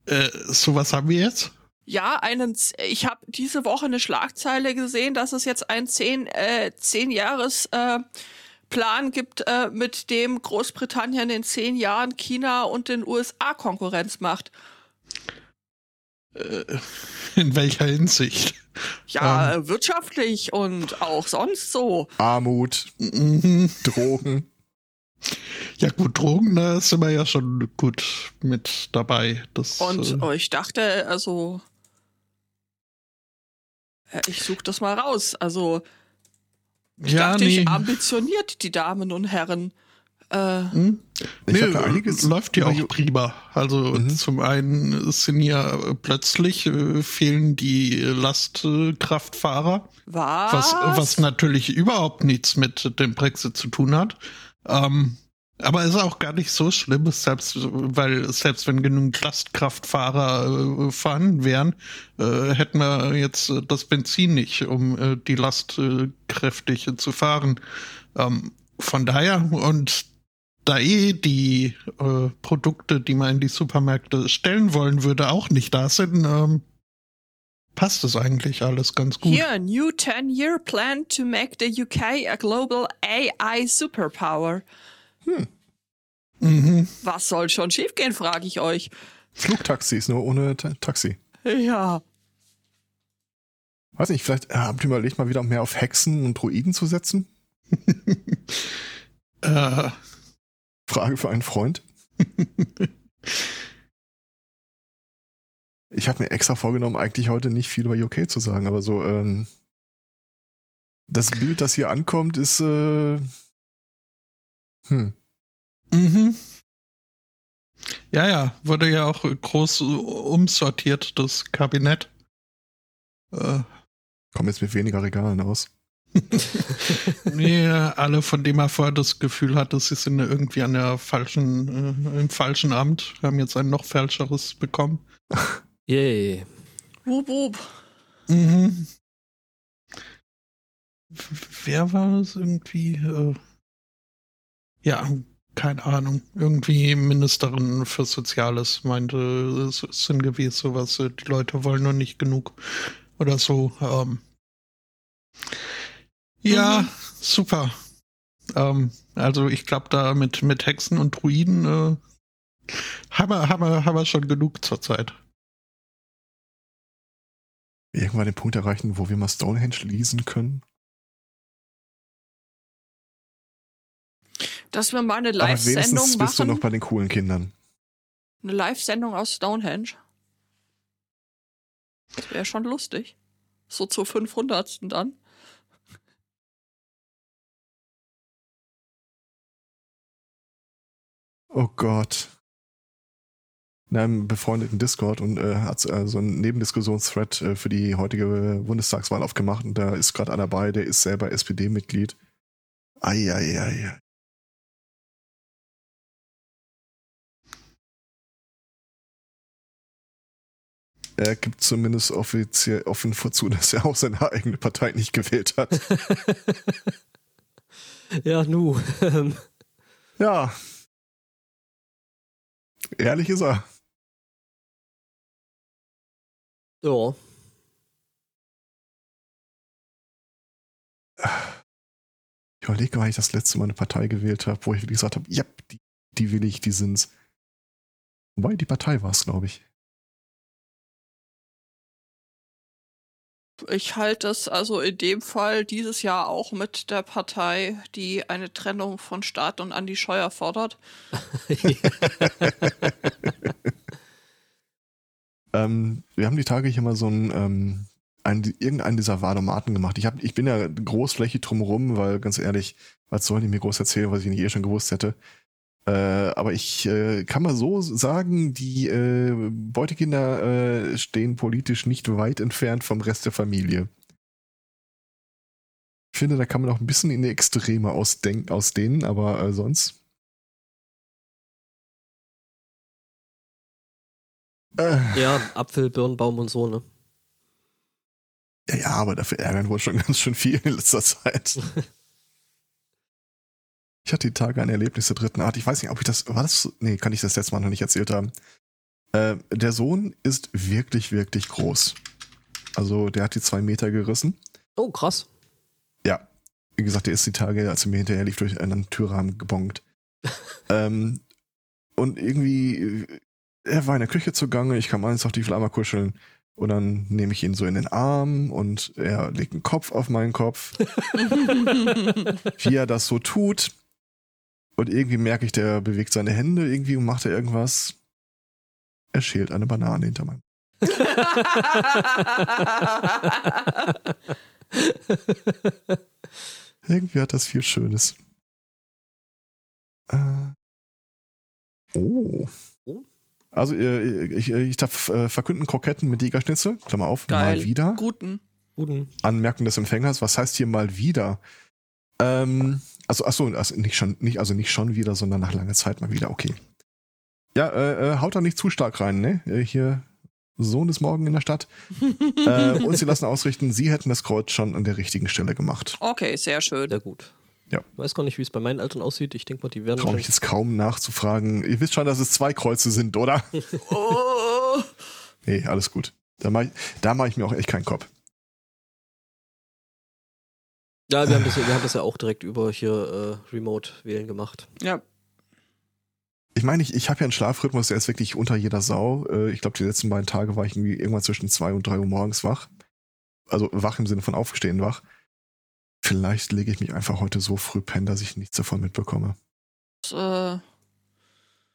Äh, sowas haben wir jetzt? Ja, einen, ich habe diese Woche eine Schlagzeile gesehen, dass es jetzt einen zehn, äh, zehn Jahres äh, Plan gibt, äh, mit dem Großbritannien in zehn Jahren China und den USA Konkurrenz macht. Äh, [laughs] in welcher Hinsicht? Ja, Ähm. äh, wirtschaftlich und auch sonst so. Armut, Mhm. Drogen. Ja gut, Drogen, da sind wir ja schon gut mit dabei. Das, Und äh, oh, ich dachte, also, äh, ich suche das mal raus. Also, ich ja, dachte, nee. ich ambitioniert, die Damen und Herren. Äh, Hm? Nee, einiges läuft ja auch prima. Also Mhm. zum einen sind ja plötzlich äh, fehlen die Lastkraftfahrer, was? was, was natürlich überhaupt nichts mit dem Brexit zu tun hat. Ähm, aber ist auch gar nicht so schlimm, selbst weil selbst wenn genügend Lastkraftfahrer äh, vorhanden wären, äh, hätten wir jetzt äh, das Benzin nicht, um äh, die Last äh, kräftig zu fahren. Ähm, von daher und da eh die äh, Produkte, die man in die Supermärkte stellen wollen würde, auch nicht da sind, ähm, passt es eigentlich alles ganz gut. Here, new 10-year plan to make the UK a global AI superpower. Mhm. Was soll schon schiefgehen, frage ich euch. Flugtaxis, nur ohne Ta Taxi. Ja. Weiß nicht, vielleicht äh, habt ihr überlegt, mal wieder mehr auf Hexen und Druiden zu setzen? [laughs] Äh, Frage für einen Freund. [laughs] Ich habe mir extra vorgenommen, eigentlich heute nicht viel über UK zu sagen, aber so, ähm, das Bild, das hier ankommt, ist, äh, hm, mhm. Ja, ja, wurde ja auch groß umsortiert, das Kabinett. Äh, kommt jetzt mit weniger Regalen aus. [laughs] nee, alle, von dem er vorher das Gefühl hatte, sie sind irgendwie an der falschen, äh, im falschen Amt, haben jetzt ein noch falscheres bekommen. [laughs] Yay. Wup, wup. Mhm. Wer war das irgendwie? Äh, ja, keine Ahnung, irgendwie Ministerin für Soziales meinte, es ist sinngemäß sowas, äh, die Leute wollen noch nicht genug oder so. Ähm. Ja, mhm. super. Ähm, also ich glaube, da mit, mit Hexen und Druiden äh, haben, wir, haben, wir, haben wir schon genug zurzeit. Irgendwann den Punkt erreichen, wo wir mal Stonehenge lesen können? Dass wir mal eine Live-Sendung machen. bist du noch bei den coolen Kindern. Eine Live-Sendung aus Stonehenge. Das wäre schon lustig. So zur 500. dann. Oh Gott. In einem befreundeten Discord und äh, hat äh, so einen Nebendiskussions-Thread äh, für die heutige Bundestagswahl aufgemacht und da ist gerade einer dabei, der ist selber SPD-Mitglied. Eieiei. Er gibt zumindest offiziell offen vorzu, dass er auch seine eigene Partei nicht gewählt hat. [laughs] ja, nu. ja. Ehrlich ist er. Ja. Ich überlege, wann ich das letzte Mal eine Partei gewählt habe, wo ich gesagt habe, ja, die, die will ich, die sind's. Wobei, die Partei war es, glaube ich. Ich halte es also in dem Fall dieses Jahr auch mit der Partei, die eine Trennung von Staat und Andi Scheuer fordert. [laughs] [laughs] ähm, wir haben die Tage hier mal so ein, ähm, ein irgendeinen dieser Wahlomaten gemacht. Ich, hab, ich bin ja großflächig drumherum, weil ganz ehrlich, was sollen die mir groß erzählen, was ich nicht eh schon gewusst hätte. Äh, aber ich äh, kann mal so sagen, die äh, Beutekinder äh, stehen politisch nicht weit entfernt vom Rest der Familie. Ich finde, da kann man auch ein bisschen in die Extreme ausdenken, ausdehnen, aber äh, sonst. Äh. Ja, Apfel, Birnbaum und so, ne? Ja, ja, aber dafür ärgern wohl schon ganz schön viel in letzter Zeit. Ich hatte die Tage ein Erlebnis der dritten Art. Ich weiß nicht, ob ich das, war das, nee, kann ich das letzte Mal noch nicht erzählt haben. Äh, der Sohn ist wirklich, wirklich groß. Also der hat die zwei Meter gerissen. Oh, krass. Ja. Wie gesagt, der ist die Tage, als er mir hinterher lief, durch einen Türrahmen gebongt. [laughs] ähm, und irgendwie, er war in der Küche zugange, ich kam eins auf die Flamme kuscheln. Und dann nehme ich ihn so in den Arm und er legt einen Kopf auf meinen Kopf. [laughs] Wie er das so tut. Und irgendwie merke ich, der bewegt seine Hände irgendwie und macht er irgendwas. Er schält eine Banane hinter meinem. [laughs] irgendwie hat das viel Schönes. Äh. Oh. Also äh, ich, ich darf äh, verkünden Kroketten mit Jägerschnitzel, Klammer auf, Geil. mal wieder. Guten. Guten. Anmerken des Empfängers, was heißt hier mal wieder? Ähm, also, achso, also nicht schon, nicht, also nicht schon wieder, sondern nach langer Zeit mal wieder, okay. Ja, äh, äh, haut da nicht zu stark rein, ne? Äh, hier, Sohn ist morgen in der Stadt. [laughs] äh, und sie lassen ausrichten, sie hätten das Kreuz schon an der richtigen Stelle gemacht. Okay, sehr schön. Sehr gut. Ja. Weiß gar nicht, wie es bei meinen Eltern aussieht. Ich denke mal, die werden. Traue mich jetzt kaum nachzufragen. Ihr wisst schon, dass es zwei Kreuze sind, oder? oh. [laughs] Nee, alles gut. Da mache ich, mach ich mir auch echt keinen Kopf. Ja, wir haben das, wir haben das ja auch direkt über hier äh, Remote wählen gemacht. Ja. Ich meine, ich, ich habe ja einen Schlafrhythmus, der ist wirklich unter jeder Sau. Äh, ich glaube, die letzten beiden Tage war ich irgendwie irgendwann zwischen zwei und drei Uhr morgens wach. Also wach im Sinne von aufstehen wach. Vielleicht lege ich mich einfach heute so früh pennen, dass ich nichts davon mitbekomme. Das, äh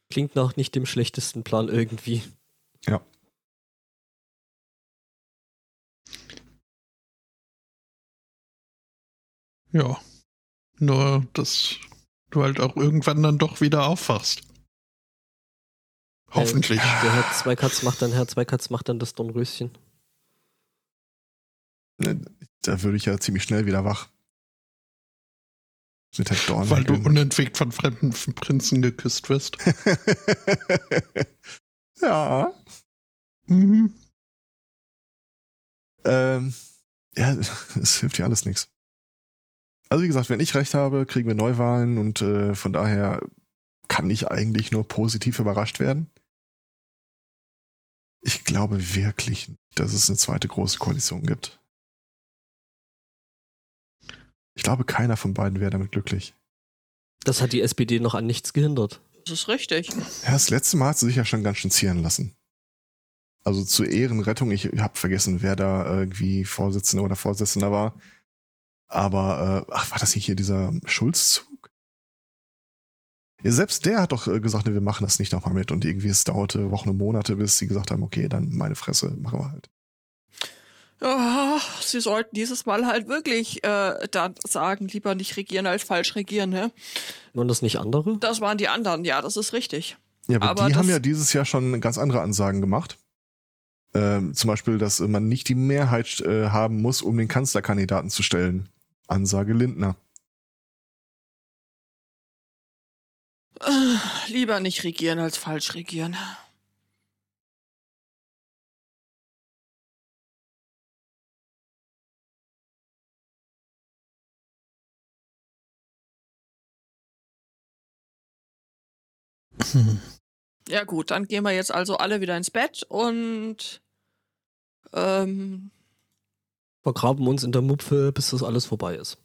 Klingt nach nicht dem schlechtesten Plan irgendwie. Ja. Ja. Nur, dass du halt auch irgendwann dann doch wieder aufwachst. Hoffentlich. Äh, der Herr Zweikatz macht dann, Herr Zweikatz macht dann das Dornröschen. Ne, da würde ich ja ziemlich schnell wieder wach. Mit Herr Dorn. Weil du unentwegt von fremden Prinzen geküsst wirst. [laughs] ja. Mhm. Ähm, ja, [laughs] es hilft ja alles nichts. Also wie gesagt, wenn ich recht habe, kriegen wir Neuwahlen und äh, von daher kann ich eigentlich nur positiv überrascht werden? Ich glaube wirklich, dass es eine zweite große Koalition gibt. Ich glaube, keiner von beiden wäre damit glücklich. Das hat die SPD noch an nichts gehindert. Das ist richtig. Ja, das letzte Mal hat sie sich ja schon ganz schön zieren lassen. Also zur Ehrenrettung, ich habe vergessen, wer da irgendwie Vorsitzender oder Vorsitzender war. Aber, äh, ach, war das nicht hier dieser Schulzzug? Ja, selbst der hat doch äh, gesagt, nee, wir machen das nicht nochmal mit. Und irgendwie es dauerte Wochen und Monate, bis sie gesagt haben, okay, dann meine Fresse, machen wir halt. Oh, sie sollten dieses Mal halt wirklich äh, dann sagen, lieber nicht regieren als falsch regieren, ne? Waren das nicht andere? Das waren die anderen, ja, das ist richtig. Ja, aber, Aber die haben ja dieses Jahr schon ganz andere Ansagen gemacht. Ähm, zum Beispiel, dass man nicht die Mehrheit äh, haben muss, um den Kanzlerkandidaten zu stellen. Ansage Lindner. Äh, lieber nicht regieren als falsch regieren. Ja gut, dann gehen wir jetzt also alle wieder ins Bett und ähm, Vergraben uns in der Mupfe, bis das alles vorbei ist.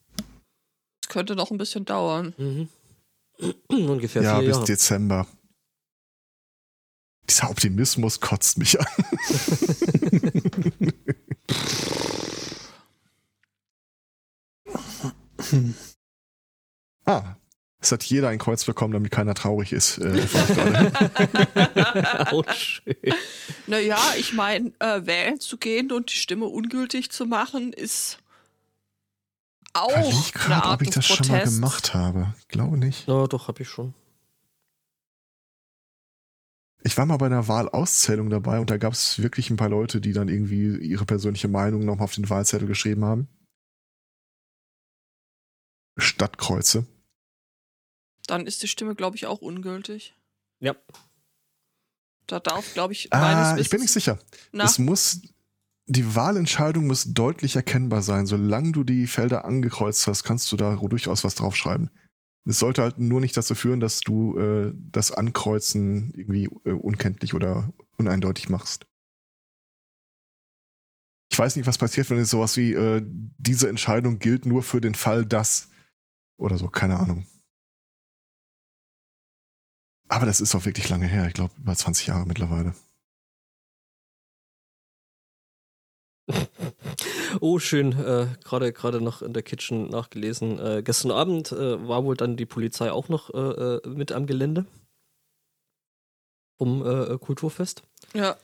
es könnte noch ein bisschen dauern. Mhm. [clears throat] Ungefähr ja, vier bis Jahre. Dezember. Dieser Optimismus kotzt mich an. [laughs] ah, es hat jeder ein Kreuz bekommen, damit keiner traurig ist. Äh, [laughs] [laughs] ich oh, schön. Naja, ich meine, äh, wählen zu gehen und die Stimme ungültig zu machen, ist auch Überleg eine gerade, Art ob ich das schon mal gemacht habe. Ich glaube nicht. Na, doch, hab ich schon. Ich war mal bei einer Wahlauszählung dabei und da gab es wirklich ein paar Leute, die dann irgendwie ihre persönliche Meinung nochmal auf den Wahlzettel geschrieben haben. Stadtkreuze. Dann ist die Stimme, glaube ich, auch ungültig. Ja. Da darf, glaube ich, meines Ah, ich bin nicht sicher. Es muss, die Wahlentscheidung muss deutlich erkennbar sein. Solange du die Felder angekreuzt hast, kannst du da durchaus was draufschreiben. Es sollte halt nur nicht dazu führen, dass du äh, das Ankreuzen irgendwie äh, unkenntlich oder uneindeutig machst. Ich weiß nicht, was passiert, wenn es sowas wie äh, diese Entscheidung gilt nur für den Fall, dass oder so, keine Ahnung. Aber das ist auch wirklich lange her. Ich glaube, über 20 Jahre mittlerweile. [laughs] Oh, schön. Äh, Gerade gerade noch in der Kitchen nachgelesen. Äh, gestern Abend äh, war wohl dann die Polizei auch noch äh, äh, mit am Gelände vom äh, Kulturfest. Ja,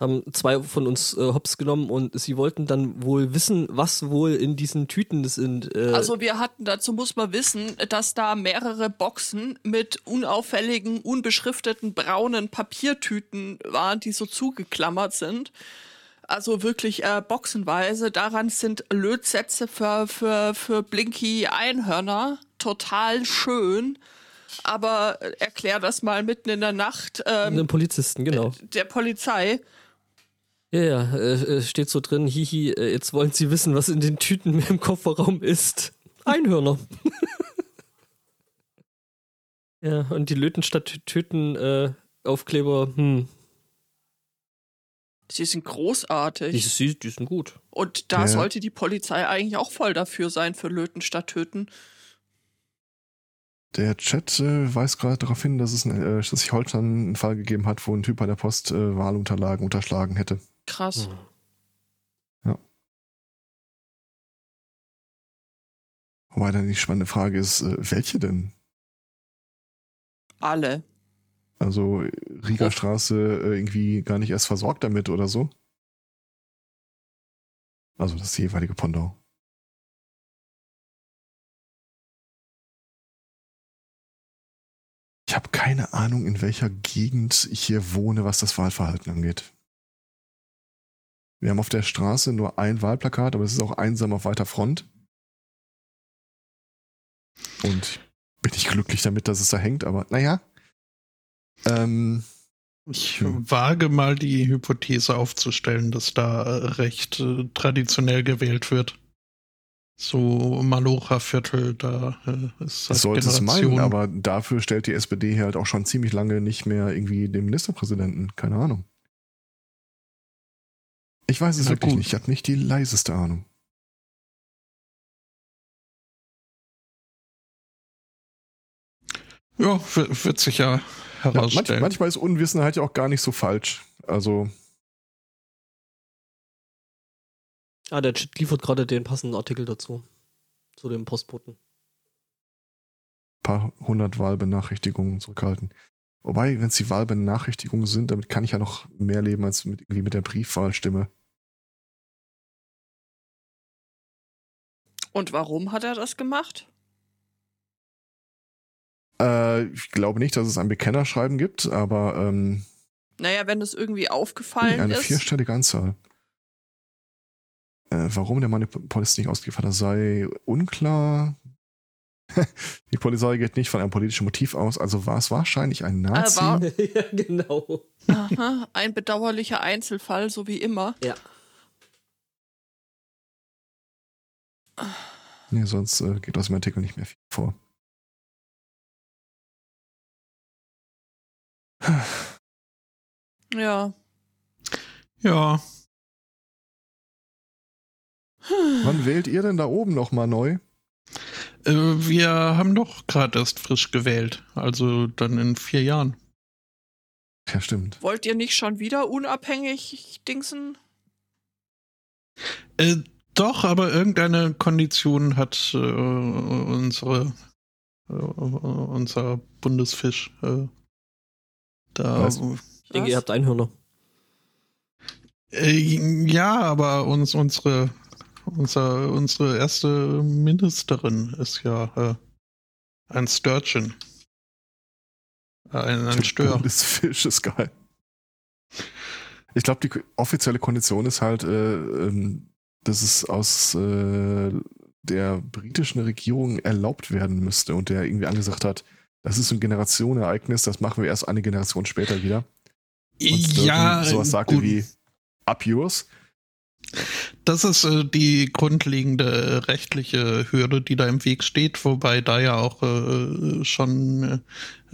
Haben zwei von uns äh, Hops genommen und sie wollten dann wohl wissen, was wohl in diesen Tüten sind. Äh, also wir hatten, dazu muss man wissen, dass da mehrere Boxen mit unauffälligen, unbeschrifteten braunen Papiertüten waren, die so zugeklammert sind. Also wirklich äh, boxenweise. Daran sind Lötsätze für, für, für Blinky Einhörner. Total schön. Aber äh, erklär das mal mitten in der Nacht ähm, einen Polizisten, genau. der Polizei. Ja, ja, äh, äh, steht so drin, hihi, äh, jetzt wollen sie wissen, was in den Tüten im Kofferraum ist. Einhörner. [laughs] ja, und die Löten statt Töten äh, Aufkleber, hm, Sie sind großartig. die, die, die sind gut. Und da Ja. sollte die Polizei eigentlich auch voll dafür sein, für Löten statt Töten. Der Chat äh, weist gerade darauf hin, dass es ein, äh, dass sich schon einen Fall gegeben hat, wo ein Typ bei der Post äh, Wahlunterlagen unterschlagen hätte. Krass. Hm. Wobei dann die spannende Frage ist, äh, welche denn? Alle. Also äh, Rieger Straße äh, irgendwie gar nicht erst versorgt damit oder so? Also das jeweilige Pendant. Ich habe keine Ahnung, in welcher Gegend ich hier wohne, was das Wahlverhalten angeht. Wir haben auf der Straße nur ein Wahlplakat, aber es ist auch einsam auf weiter Front. Und bin ich glücklich damit, dass es da hängt, aber naja. Ähm, Ich Hm. wage mal die Hypothese aufzustellen, dass da äh, recht äh, traditionell gewählt wird. so Malocha-Viertel, da äh, ist Das sollte es meinen, aber dafür stellt die SPD halt auch schon ziemlich lange nicht mehr irgendwie den Ministerpräsidenten. Keine Ahnung. Ich weiß es wirklich gut. nicht. Ich habe nicht die leiseste Ahnung. Ja, wird, sich ja Ja, manch, herausstellen. manchmal ist Unwissenheit ja auch gar nicht so falsch. Also, Ah, der Chat liefert gerade den passenden Artikel dazu. Zu dem Postboten. paar hundert Wahlbenachrichtigungen zurückhalten. Wobei, wenn es die Wahlbenachrichtigungen sind, damit kann ich ja noch mehr leben als mit, irgendwie mit der Briefwahlstimme. Und warum hat er das gemacht? Äh, ich glaube nicht, dass es ein Bekennerschreiben gibt, aber ähm, Naja, wenn es irgendwie aufgefallen eine ist. vierstellige Anzahl. Äh, warum der Monopolist nicht ausgeliefert sei unklar. [laughs] Die Polizei geht nicht von einem politischen Motiv aus, also war es wahrscheinlich ein Nazi. war- [laughs] ja, genau. Aha, ein bedauerlicher Einzelfall, so wie immer. Ja. nee, sonst äh, geht aus dem Artikel nicht mehr viel vor. Ja. ja, Wann wählt ihr denn da oben nochmal neu? Äh, wir haben doch gerade erst frisch gewählt. Also dann in vier Jahren. Ja, stimmt. Wollt ihr nicht schon wieder unabhängig dingsen? Äh, doch, aber irgendeine Kondition hat äh, unsere äh, unser Bundesfisch äh, da. Was? Ich denke, ihr habt Einhörner. Äh, ja, aber uns unsere unser, unsere erste Ministerin ist ja äh, ein Sturgeon. Äh, Ein, ein Stör. Das Fisch ist geil. Ich glaube, die offizielle Kondition ist halt, äh, ähm, dass es aus äh, der britischen Regierung erlaubt werden müsste und der irgendwie angesagt hat, das ist ein Generationenereignis, das machen wir erst eine Generation später wieder. Und Ja, sowas sagte gut. wie Up yours. Das ist äh, die grundlegende rechtliche Hürde, die da im Weg steht, wobei da ja auch äh, schon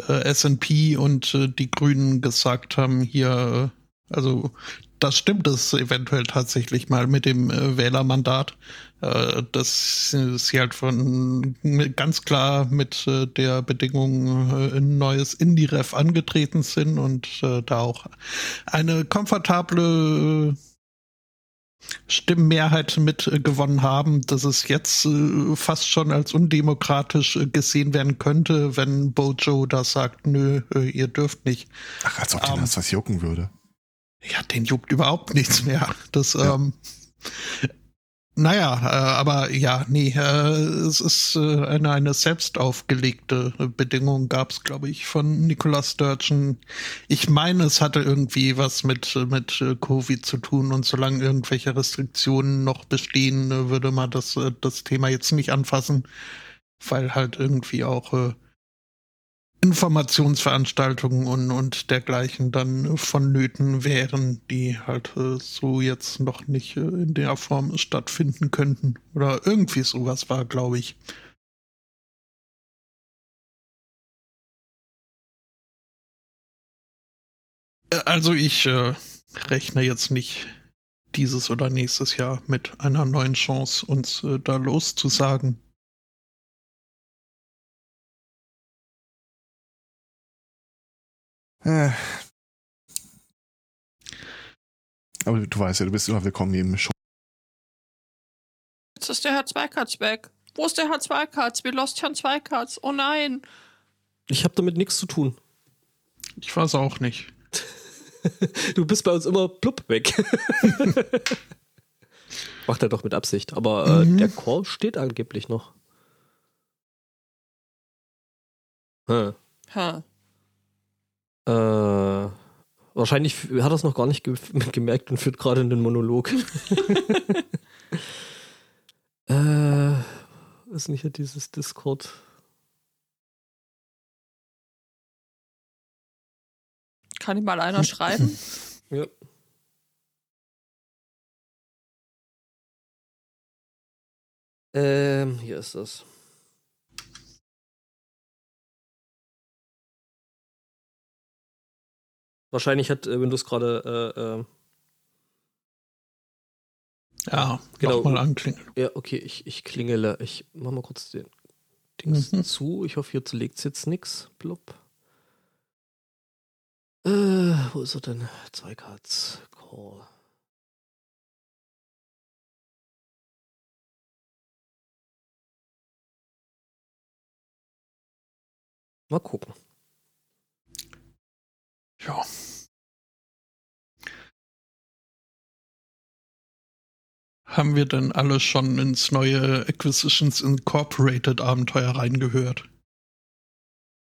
äh, S&P und äh, die Grünen gesagt haben, hier, äh, also das stimmt es eventuell tatsächlich mal mit dem äh, Wählermandat, äh, dass sie halt von ganz klar mit äh, der Bedingung äh, ein neues Indie-Ref angetreten sind und äh, da auch eine komfortable äh, Stimmenmehrheit mit äh, haben, dass es jetzt äh, fast schon als undemokratisch äh, gesehen werden könnte, wenn Bojo da sagt, nö, äh, ihr dürft nicht. Ach, als ob den Ähm. das was jucken würde. Ja, den juckt überhaupt nichts mehr. Das, Ja. ähm, naja, äh, aber ja, nee, äh, es ist äh, eine, eine selbst aufgelegte Bedingung, gab es, glaube ich, von Nicolas Sturgeon. Ich meine, es hatte irgendwie was mit, mit äh, Covid zu tun und solange irgendwelche Restriktionen noch bestehen, äh, würde man das, äh, das Thema jetzt nicht anfassen, weil halt irgendwie auch äh, Informationsveranstaltungen und, und dergleichen dann vonnöten wären, die halt äh, so jetzt noch nicht äh, in der Form stattfinden könnten. Oder irgendwie sowas war, glaube ich. Äh, Also ich äh, rechne jetzt nicht dieses oder nächstes Jahr mit einer neuen Chance, uns äh, da loszusagen. Äh. Aber du weißt ja, du bist immer willkommen im Show. Jetzt ist der Herr Zweikatz weg. Wo ist der Herr Zweikatz? Wir lost Herrn Zweikatz. Oh nein. Ich habe damit nichts zu tun. Ich weiß auch nicht. [laughs] Du bist bei uns immer plupp weg. [laughs] Macht er doch mit Absicht. Aber äh, Mhm. der Call steht angeblich noch. Hm. Ha. Äh, wahrscheinlich hat er es noch gar nicht ge [laughs] gemerkt und führt gerade einen Monolog. [laughs] äh, ist nicht hier dieses Discord? Kann ihm mal einer schreiben? [laughs] Ja. Ähm, hier ist das. Wahrscheinlich hat äh, Windows gerade äh, äh, Ja, Genau. mal anklingen. Ja, okay, ich, ich klingele. Ich mach mal kurz den Dings Mhm. zu. Ich hoffe, jetzt legt's jetzt nix. Blub. Äh, wo ist er denn? Zwei Cards. Call. Mal gucken. Ja. Haben wir denn alle schon ins neue Acquisitions Incorporated Abenteuer reingehört?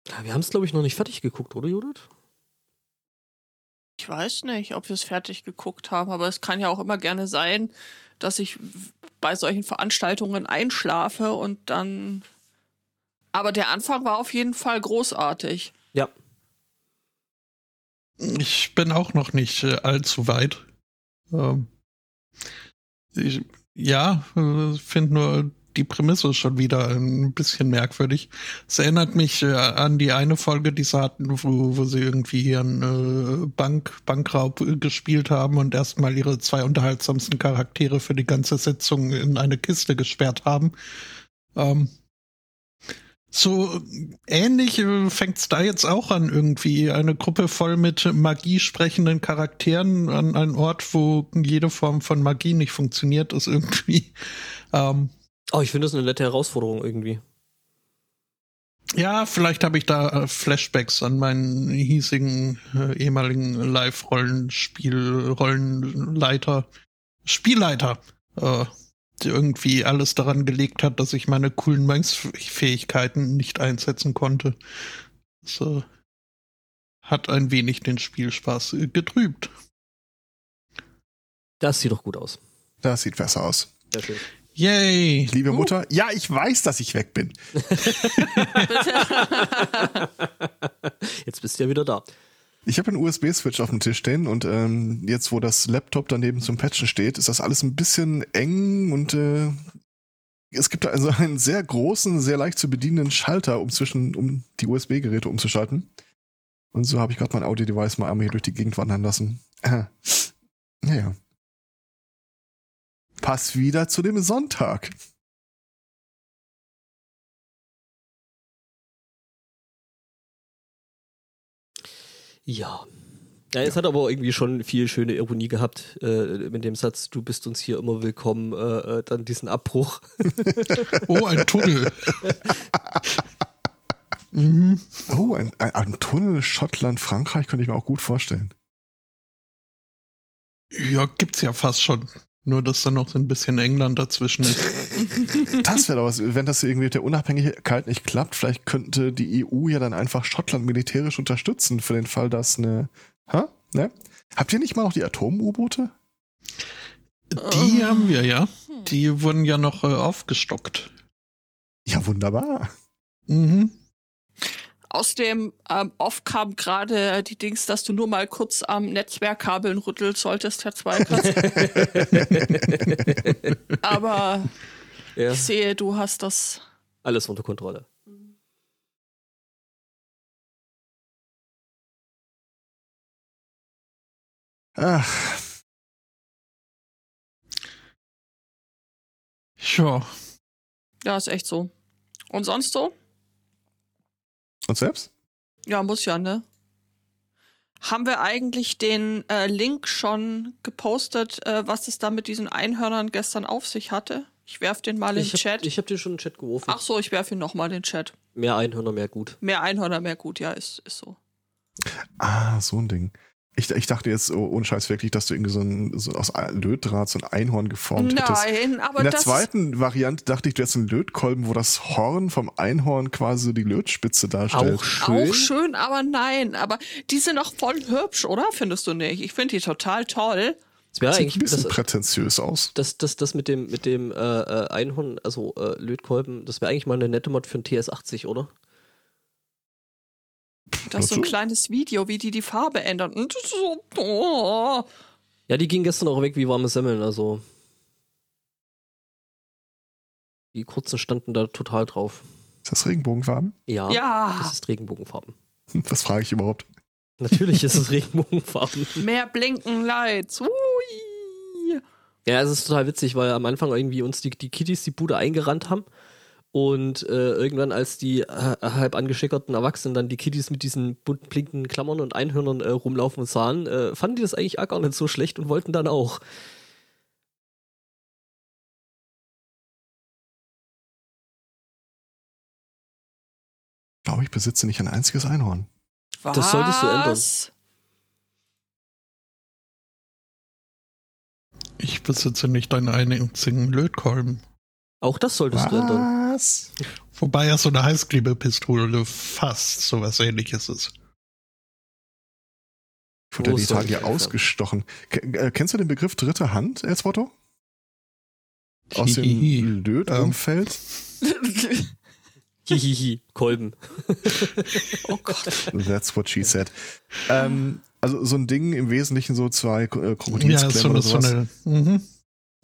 Ja, wir haben es, glaube ich, noch nicht fertig geguckt, oder, Judith? Ich weiß nicht, ob wir es fertig geguckt haben, aber es kann ja auch immer gerne sein, dass ich bei solchen Veranstaltungen einschlafe und dann. Aber der Anfang war auf jeden Fall großartig. Ich bin auch noch nicht äh, allzu weit. Ähm, ich, ja, äh, finde nur die Prämisse schon wieder ein bisschen merkwürdig. Es erinnert mich äh, an die eine Folge, die sie hatten, wo, wo sie irgendwie ihren Bank, Bankraub gespielt haben und erstmal ihre zwei unterhaltsamsten Charaktere für die ganze Sitzung in eine Kiste gesperrt haben. Ähm, so ähnlich äh, fängt's da jetzt auch an, irgendwie eine Gruppe voll mit Magie sprechenden Charakteren an einen Ort, wo jede Form von Magie nicht funktioniert, ist irgendwie. Ähm, Oh, ich finde das eine nette Herausforderung irgendwie. ja, vielleicht habe ich da äh, Flashbacks an meinen hiesigen äh, ehemaligen Live-Rollenspiel, Rollenleiter, Spielleiter, äh, irgendwie alles daran gelegt hat, dass ich meine coolen Mönchsfähigkeiten nicht einsetzen konnte. Äh, hat ein wenig den Spielspaß äh, getrübt. Das sieht doch gut aus. Das sieht besser aus. Sehr schön. Yay! Liebe Mutter, ja, ich weiß, dass ich weg bin. [laughs] Jetzt bist du ja wieder da. Ich habe einen USB-Switch auf dem Tisch stehen und ähm, jetzt, wo das Laptop daneben zum Patchen steht, ist das alles ein bisschen eng und äh, es gibt also einen sehr großen, sehr leicht zu bedienenden Schalter, um zwischen, um die USB-Geräte umzuschalten. Und so habe ich gerade mein Audio-Device mal einmal hier durch die Gegend wandern lassen. [clears throat] Naja. Pass wieder zu dem Sonntag. Ja. Ja, es hat aber irgendwie schon viel schöne Ironie gehabt äh, mit dem Satz, du bist uns hier immer willkommen, äh, äh, dann diesen Abbruch. [laughs] Oh, ein Tunnel. [laughs] mhm. Oh, ein, ein, ein Tunnel Schottland, Frankreich könnte ich mir auch gut vorstellen. Ja, gibt's ja fast schon. Nur, dass da noch so ein bisschen England dazwischen ist. Das wäre doch was, wenn das irgendwie mit der Unabhängigkeit nicht klappt, vielleicht könnte die EU ja dann einfach Schottland militärisch unterstützen für den Fall, dass eine. Ha? Ne? Habt ihr nicht mal noch die Atom-U-Boote? Die Oh. haben wir ja. Die wurden ja noch äh, aufgestockt. Ja, wunderbar. Mhm. Aus dem ähm, Off kam gerade die Dings, dass du nur mal kurz am Netzwerkkabeln rütteln solltest, Herr Zweikatz. [laughs] Aber ja, ich sehe, du hast das. alles unter Kontrolle. Ach, Ja. Ja, ist echt so. Und sonst so? und selbst? Ja, muss ja, ne? Haben wir eigentlich den äh, Link schon gepostet, äh, was es da mit diesen Einhörnern gestern auf sich hatte? Ich werf den mal in Ich den habe Chat. hab dir schon einen Chat geworfen. Ach so, ich werf ihn noch mal in den Chat. Mehr Einhörner, mehr gut. Mehr Einhörner, mehr gut, ja, ist, ist so. Ah, so ein Ding. Ich, ich dachte jetzt oh, ohne Scheiß wirklich, dass du irgendwie so, ein, so aus Lötdraht so ein Einhorn geformt hättest. Nein, aber In der das. zweiten Variante dachte ich, du hättest einen Lötkolben, wo das Horn vom Einhorn quasi so die Lötspitze darstellt. Auch schön. Auch schön, aber nein. Aber die sind doch voll hübsch, oder? Findest du nicht? Ich finde die total toll. Das wäre Sieht ein bisschen das, prätentiös aus. das, das, das mit dem, mit dem äh, äh, Einhorn, also äh, Lötkolben, das wäre eigentlich mal eine nette Mod für ein TS80, oder? Das ist so ein kleines Video, wie die die Farbe ändern. Und das ist so, oh. Ja, die ging gestern auch weg wie warme Semmeln, also. Die kurzen standen da total drauf. Ist das Regenbogenfarben? Ja, Ja, das ist Regenbogenfarben. Was frage ich überhaupt? Natürlich ist es Regenbogenfarben. [laughs] mehr Blinken Lights. Ui. Ja, es ist total witzig, weil am Anfang irgendwie uns die, die Kitties die Bude eingerannt haben. Und äh, irgendwann, als die äh, halb angeschickerten Erwachsenen dann die Kitties mit diesen bunten blinkenden Klammern und Einhörnern äh, rumlaufen sahen, äh, fanden die das eigentlich auch gar nicht so schlecht und wollten dann auch. Ich glaube, ich besitze nicht ein einziges Einhorn. Was? Das solltest du ändern. Ich besitze nicht einen einzigen Lötkolben. Auch das solltest du ändern. Was? Wobei ja so eine Heißklebepistole fast sowas ähnliches ist. Ich wurde hier Helfer. ausgestochen. Äh, kennst du den Begriff dritte Hand, Erzwotto? Aus dem Löt-Umfeld? [laughs] Hihihi, Kolben. [laughs] oh Gott. That's what she said. Ähm, also so ein Ding im Wesentlichen so zwei äh, Ja, Krokodilsklemmen so oder so sowas. eine mhm.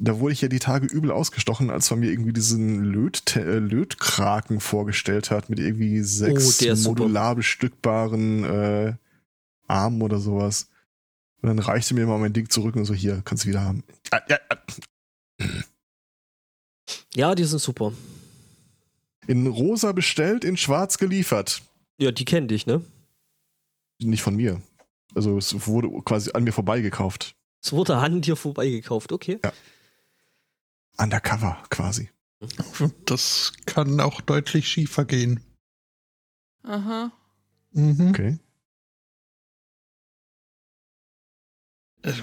Da wurde ich ja die Tage übel ausgestochen, als man mir irgendwie diesen Löt äh, Lötkraken vorgestellt hat mit irgendwie sechs Oh, ist super. modular bestückbaren äh, Armen oder sowas. Und dann reichte mir mal mein Ding zurück und so, hier, kannst du wieder haben. Ah, ja, ah. Ja, die sind super. In rosa bestellt, in schwarz geliefert. Ja, die kennen dich, ne? Nicht von mir. Also es wurde quasi an mir vorbeigekauft. Es wurde an dir vorbeigekauft, okay. Undercover quasi. Das kann auch deutlich schiefer gehen. Aha. Mhm. Okay. Äh,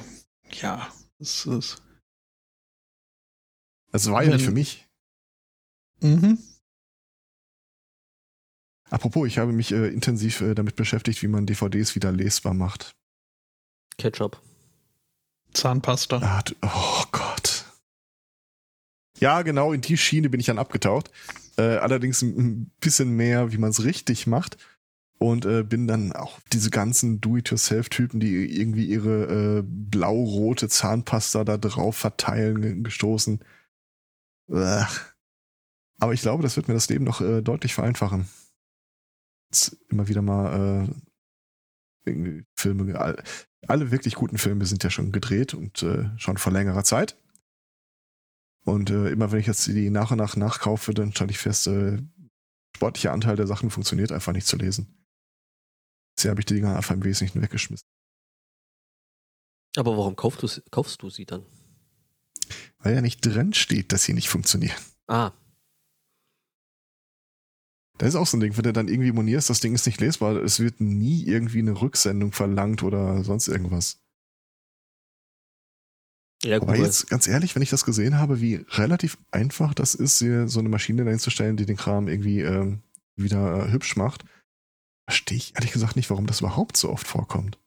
Ja, es ist. Das war ja nicht für mich. Mhm. Apropos, ich habe mich äh, intensiv äh, damit beschäftigt, wie man DVDs wieder lesbar macht. Ketchup. Zahnpasta. Ah, du- oh Gott. Ja, genau, in die Schiene bin ich dann abgetaucht. Äh, allerdings ein, bisschen mehr, wie man es richtig macht. Und äh, bin dann auch diese ganzen Do-it-yourself-Typen, die irgendwie ihre äh, blau-rote Zahnpasta da drauf verteilen, ge- gestoßen. Uah. Aber ich glaube, das wird mir das Leben noch äh, deutlich vereinfachen. Immer wieder mal äh, irgendwie Filme, all- alle wirklich guten Filme sind ja schon gedreht und äh, schon vor längerer Zeit. Und äh, immer wenn ich jetzt die nach und nach nachkaufe, dann stelle ich fest, äh, sportlicher Anteil der Sachen funktioniert einfach nicht zu lesen. Bisher habe ich die Dinger einfach im Wesentlichen weggeschmissen. Aber warum kaufst du, sie- kaufst du sie dann? Weil ja nicht drin steht, dass sie nicht funktionieren. Ah, Da ist auch so ein Ding, wenn du dann irgendwie monierst, das Ding ist nicht lesbar, es wird nie irgendwie eine Rücksendung verlangt oder sonst irgendwas. ja gut. Aber jetzt ganz ehrlich, wenn ich das gesehen habe, wie relativ einfach das ist, hier so eine Maschine dahin zu stellen, die den Kram irgendwie ähm, wieder äh, hübsch macht, verstehe ich ehrlich gesagt nicht, warum das überhaupt so oft vorkommt.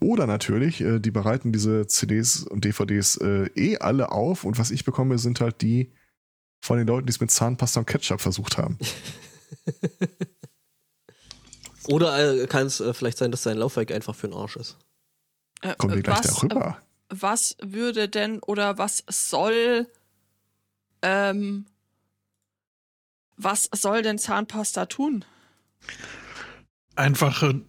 Oder natürlich, äh, die bereiten diese CDs und DVDs äh, eh alle auf und was ich bekomme, sind halt die von den Leuten, die es mit Zahnpasta und Ketchup versucht haben. [laughs] Oder äh, kann es äh, vielleicht sein, dass dein Laufwerk einfach für den Arsch ist? Äh, Kommen wir gleich was, darüber. äh, Was würde denn oder was soll ähm, was soll denn Zahnpasta tun? Einfache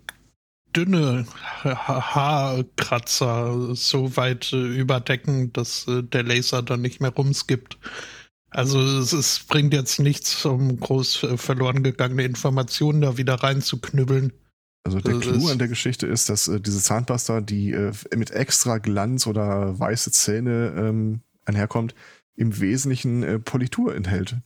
dünne Ha- Haarkratzer so weit äh, überdecken, dass äh, der Laser dann nicht mehr rumskippt. Also es, es bringt jetzt nichts, um groß äh, verloren gegangene Informationen da wieder reinzuknüppeln. Also der Das Clou an der Geschichte ist, dass äh, diese Zahnpasta, die äh, mit extra Glanz oder weiße Zähne ähm, einherkommt, im Wesentlichen äh, Politur enthält.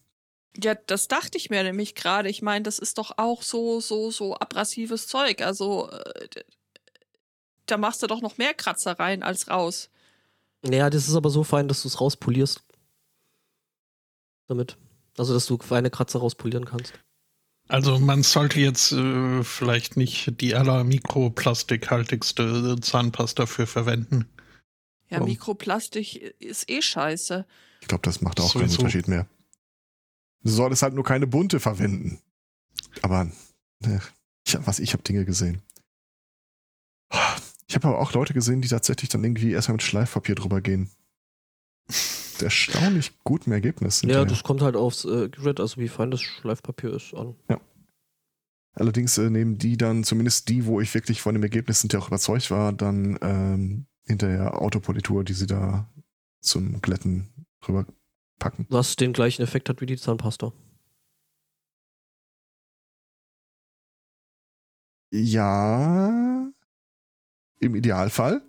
Ja, das dachte ich mir nämlich gerade. Ich meine, das ist doch auch so, so, so abrasives Zeug. Also, äh, da machst du doch noch mehr Kratzer rein als raus. Naja, das ist aber so fein, dass du es rauspolierst. Damit. Also, dass du feine Kratzer rauspolieren kannst. Also man sollte jetzt äh, vielleicht nicht die allermikroplastikhaltigste Zahnpasta für verwenden. Ja, Warum? Mikroplastik ist eh scheiße. Ich glaube, das macht auch keinen Sowieso. Unterschied mehr. Du solltest halt nur keine bunte verwenden. Aber ne, ich, was ich habe Dinge gesehen. Ich habe aber auch Leute gesehen, die tatsächlich dann irgendwie erstmal mit Schleifpapier drüber gehen. Erstaunlich gutem Ergebnis. Ja, hinterher. das kommt halt aufs äh, Grid, also wie fein das Schleifpapier ist, an. Allerdings äh, nehmen die dann, zumindest die, wo ich wirklich von dem Ergebnis hinterher auch überzeugt war, dann ähm, hinterher Autopolitur, die sie da zum Glätten rüber packen. Was den gleichen Effekt hat wie die Zahnpasta. Ja, im Idealfall.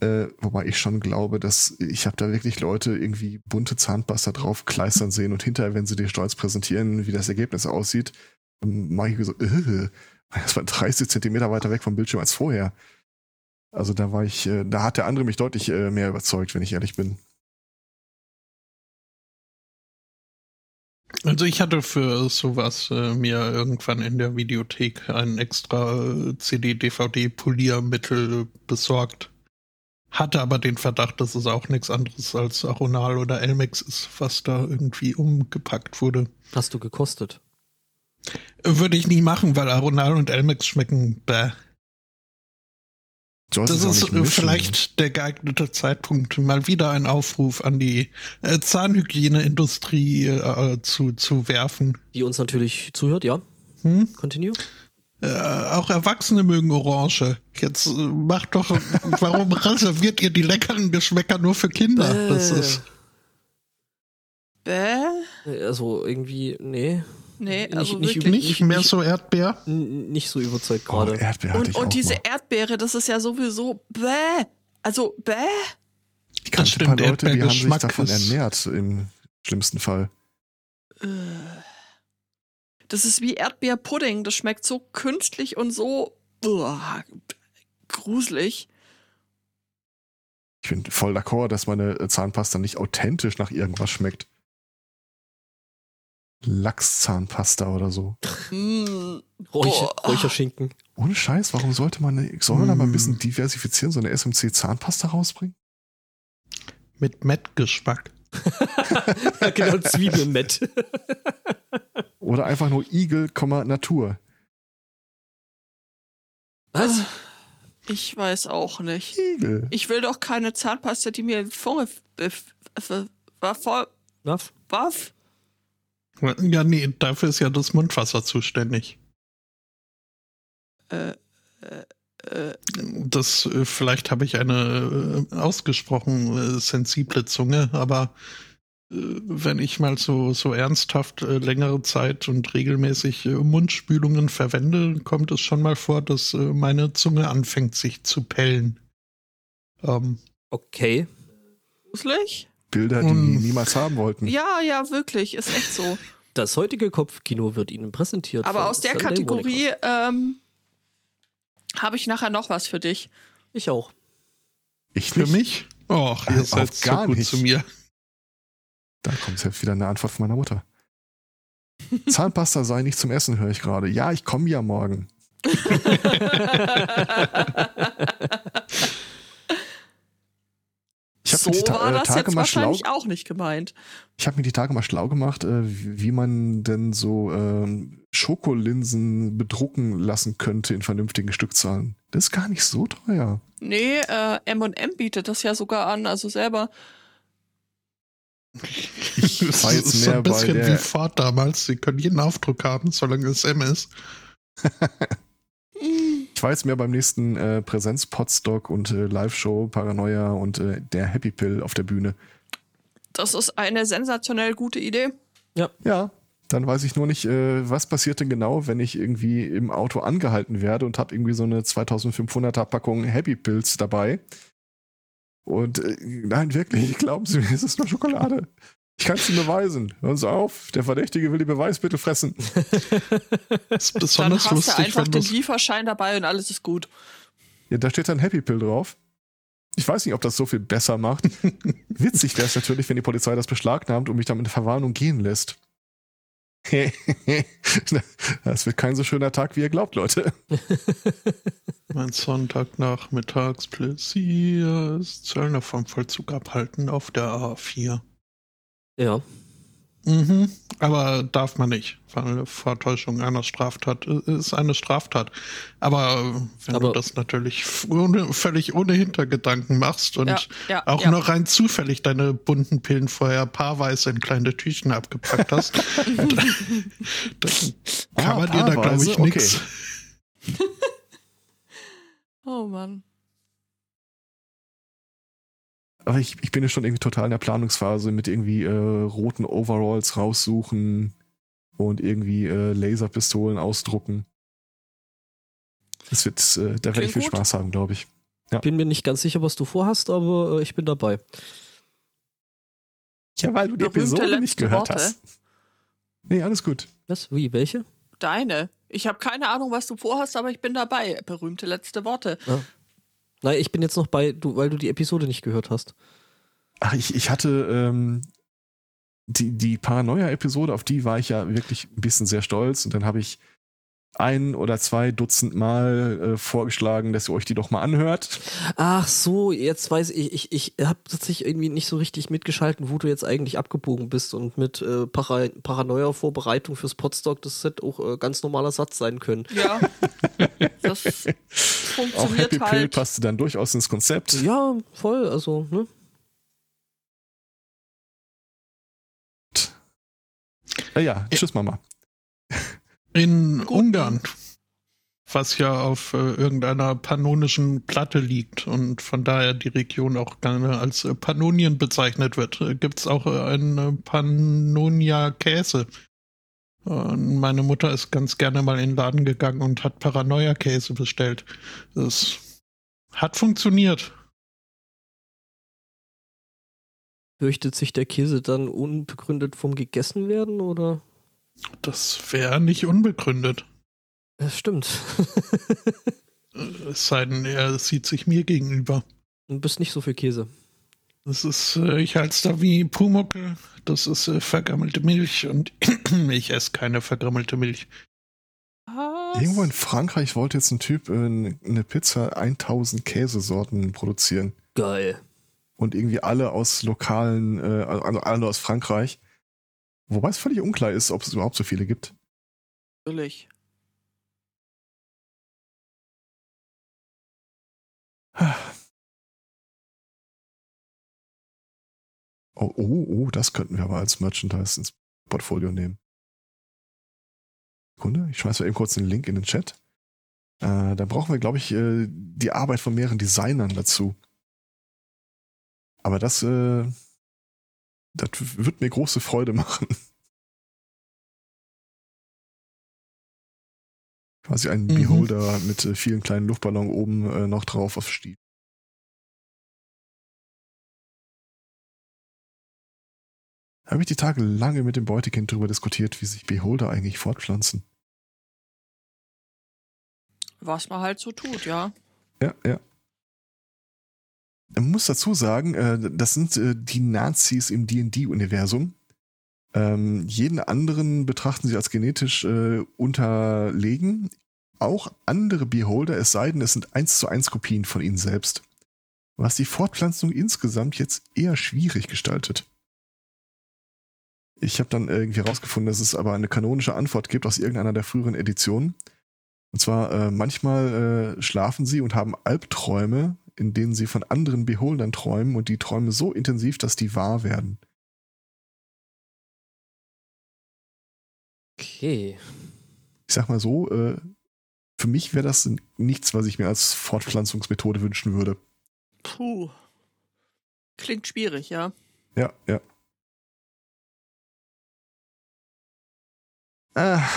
Äh, wobei ich schon glaube, dass ich habe da wirklich Leute irgendwie bunte Zahnpasta drauf kleistern sehen und hinterher, wenn sie dir stolz präsentieren, wie das Ergebnis aussieht, dann mache ich so, äh, das war 30 Zentimeter weiter weg vom Bildschirm als vorher. Also da war ich, äh, da hat der andere mich deutlich äh, mehr überzeugt, wenn ich ehrlich bin. Also ich hatte für sowas äh, mir irgendwann in der Videothek ein extra äh, CD-DVD-Poliermittel besorgt. Hatte aber den Verdacht, dass es auch nichts anderes als Aronal oder Elmex ist, was da irgendwie umgepackt wurde. Hast du gekostet? Würde ich nie machen, weil Aronal und Elmex schmecken bäh. Das ist mischen. vielleicht der geeignete Zeitpunkt, mal wieder ein Aufruf an die äh, Zahnhygieneindustrie äh, zu, zu werfen. Die uns natürlich zuhört, ja. Hm? Continue. Äh, auch Erwachsene mögen Orange. Jetzt äh, macht doch, warum [laughs] reserviert ihr die leckeren Geschmäcker nur für Kinder? Das Bäh. ist, Bäh? Also irgendwie, nee. Nee, Nicht- also nicht wirklich. übel. nicht mehr so Erdbeer. Nicht so überzeugt Oh, gerade. Erdbeer hatte Und, ich auch und diese mal. Erdbeere, das ist ja sowieso bäh. Also bäh. Ich kannte ein paar Leute, die haben sich davon ernährt, im schlimmsten Fall. Äh. Das ist wie Erdbeerpudding. Das schmeckt so künstlich und so uah, gruselig. Ich bin voll d'accord, dass meine äh, Zahnpasta nicht authentisch nach irgendwas schmeckt. Lachszahnpasta oder so. Mm. Räucher. Räucherschinken. Ohne Scheiß, warum sollte man, eine- soll man da mal ein Mm. bisschen diversifizieren, so eine SMC Zahnpasta rausbringen? Mit Mettgeschmack. ja, [laughs] [laughs] genau, Zwiebelmett. [laughs] Oder einfach nur Igel, Komma, Natur. Was? Ich weiß auch nicht. Igel. Ich will doch keine Zahnpasta, die mir war voll Was? waff. Ja, nee, dafür ist ja das Mundwasser zuständig. Äh, äh, äh, Das, äh, vielleicht habe ich eine äh, ausgesprochen äh, sensible Zunge, aber äh, wenn ich mal so, so ernsthaft äh, längere Zeit und regelmäßig äh, Mundspülungen verwende, kommt es schon mal vor, dass äh, meine Zunge anfängt sich zu pellen. Ähm, Okay. gruselig? Bilder, die die niemals haben wollten. Ja, ja, wirklich. Ist echt so. Das heutige Kopfkino wird Ihnen präsentiert. Aber aus der Kategorie ähm, habe ich nachher noch was für dich. Ich auch. Ich für nicht. mich? Och, ihr seid so gar gut nicht. zu mir. Da kommt jetzt wieder eine Antwort von meiner Mutter. [laughs] Zahnpasta sei nicht zum Essen, höre ich gerade. Ja, ich komme ja morgen. [laughs] Ich so mir die Ta- war äh, das Tage jetzt mal schlau- auch nicht gemeint. Ich habe mir die Tage mal schlau gemacht, äh, wie man denn so ähm, Schokolinsen bedrucken lassen könnte in vernünftigen Stückzahlen. Das ist gar nicht so teuer. Nee, äh, M&M bietet das ja sogar an, also selber. Ich Das war jetzt ist mehr ein bei bisschen der- wie Ford damals. Sie können jeden Aufdruck haben, solange es M ist. [laughs] Ich war jetzt mehr beim nächsten äh, Präsenz-Podstock und äh, Live-Show Paranoia und äh, der Happy Pill auf der Bühne. Das ist eine sensationell gute Idee. Ja, dann weiß ich nur nicht, äh, was passiert denn genau, wenn ich irgendwie im Auto angehalten werde und habe irgendwie so eine 2500er Packung Happy Pills dabei. Und äh, nein, wirklich, glauben Sie mir, es ist nur Schokolade. Ich kann es Ihnen beweisen. Hören Sie auf, der Verdächtige will die Beweismittel fressen. Das ist Dann besonders hast du einfach den das Lieferschein dabei und alles ist gut. Ja, da steht dann Happy Pill drauf. Ich weiß nicht, ob das so viel besser macht. [laughs] Witzig wäre es natürlich, wenn die Polizei das beschlagnahmt und mich dann mit Verwarnung gehen lässt. [laughs] das wird kein so schöner Tag, wie ihr glaubt, Leute. [laughs] mein Sonntagnachmittags Pläsier ist Zöllner vom Vollzug abhalten auf der A4. Ja. Mhm, aber darf man nicht, weil Vortäuschung einer Straftat äh, ist eine Straftat. Aber wenn Aber- du das natürlich ohne, völlig ohne Hintergedanken machst und Ja, ja, auch ja. nur rein zufällig deine bunten Pillen vorher paarweise in kleine Tüchen abgepackt hast, [laughs] dann kann Ah, man dir da, glaube ich, Okay. nichts. [laughs] Oh Mann. Aber ich, ich bin ja schon irgendwie total in der Planungsphase mit irgendwie äh, roten Overalls raussuchen und irgendwie äh, Laserpistolen ausdrucken. Das wird, äh, da werde ich viel gut. Spaß haben, glaube ich. Bin mir nicht ganz sicher, was du vorhast, aber äh, ich bin dabei. Ja, weil du die Berühmte Episode nicht gehört Worte. hast. Nee, alles gut. Was? Wie? Welche? Deine. Ich habe keine Ahnung, was du vorhast, aber ich bin dabei. Berühmte letzte Worte. Nein, ich bin jetzt noch bei, du, weil du die Episode nicht gehört hast. Ach, ich, ich hatte ähm, die, die Paranoia-Episode, auf die war ich ja wirklich ein bisschen sehr stolz und dann habe ich ein oder zwei Dutzend Mal äh, vorgeschlagen, dass ihr euch die doch mal anhört. Ach so, jetzt weiß ich, ich, ich habe tatsächlich irgendwie nicht so richtig mitgeschalten, wo du jetzt eigentlich abgebogen bist und mit äh, Para Paranoia-Vorbereitung fürs Podstock, das hätte auch äh, ganz normaler Satz sein können. Ja. [laughs] das Auch funktioniert Happy Pill halt. passte dann durchaus ins Konzept. Ja, voll, also, ne? Äh, ja, tschüss Mama. In Gut. Ungarn, was ja auf äh, irgendeiner pannonischen Platte liegt und von daher die Region auch gerne als äh, Pannonien bezeichnet wird, äh, gibt es auch äh, einen äh, Pannonia-Käse. Meine Mutter ist ganz gerne mal in den Laden gegangen und hat Paranoia-Käse bestellt. Das hat funktioniert. Fürchtet sich der Käse dann unbegründet vom gegessen werden oder? Das wäre nicht unbegründet. Das stimmt. Es sei denn, er sieht sich mir gegenüber. du bist nicht so für Käse. Das ist, äh, ich halte es da wie Pumuckel. Das ist äh, vergammelte Milch und [clears throat] ich esse keine vergammelte Milch. Was? Irgendwo in Frankreich wollte jetzt ein Typ äh, eine Pizza 1000 Käsesorten produzieren. Geil. Und irgendwie alle aus lokalen, äh, also alle aus Frankreich. Wobei es völlig unklar ist, ob es überhaupt so viele gibt. Natürlich. [sighs] Oh, oh, oh, das könnten wir aber als Merchandise ins Portfolio nehmen. Sekunde, ich schmeiß mal eben kurz den Link in den Chat. Äh, da brauchen wir, glaube ich, äh, die Arbeit von mehreren Designern dazu. Aber das, äh, das wird mir große Freude machen. Quasi ein Mhm. Beholder mit äh, vielen kleinen Luftballon oben äh, noch drauf auf Stiel. Habe ich die Tage lange mit dem Beutekind darüber diskutiert, wie sich Beholder eigentlich fortpflanzen. Was man halt so tut, ja. Ja, ja. Man muss dazu sagen, äh, das sind äh, die Nazis im D&D-Universum. Ähm, jeden anderen betrachten sie als genetisch äh, unterlegen. Auch andere Beholder, es sei denn, es sind eins zu eins Kopien von ihnen selbst. Was die Fortpflanzung insgesamt jetzt eher schwierig gestaltet. Ich habe dann irgendwie herausgefunden, dass es aber eine kanonische Antwort gibt aus irgendeiner der früheren Editionen. Und zwar, äh, manchmal äh, schlafen sie und haben Albträume, in denen sie von anderen Beholdern träumen und die Träume so intensiv, dass die wahr werden. Okay. Ich sag mal so, äh, für mich wäre das nichts, was ich mir als Fortpflanzungsmethode wünschen würde. Puh. Klingt schwierig, ja. Ja, ja. Ah,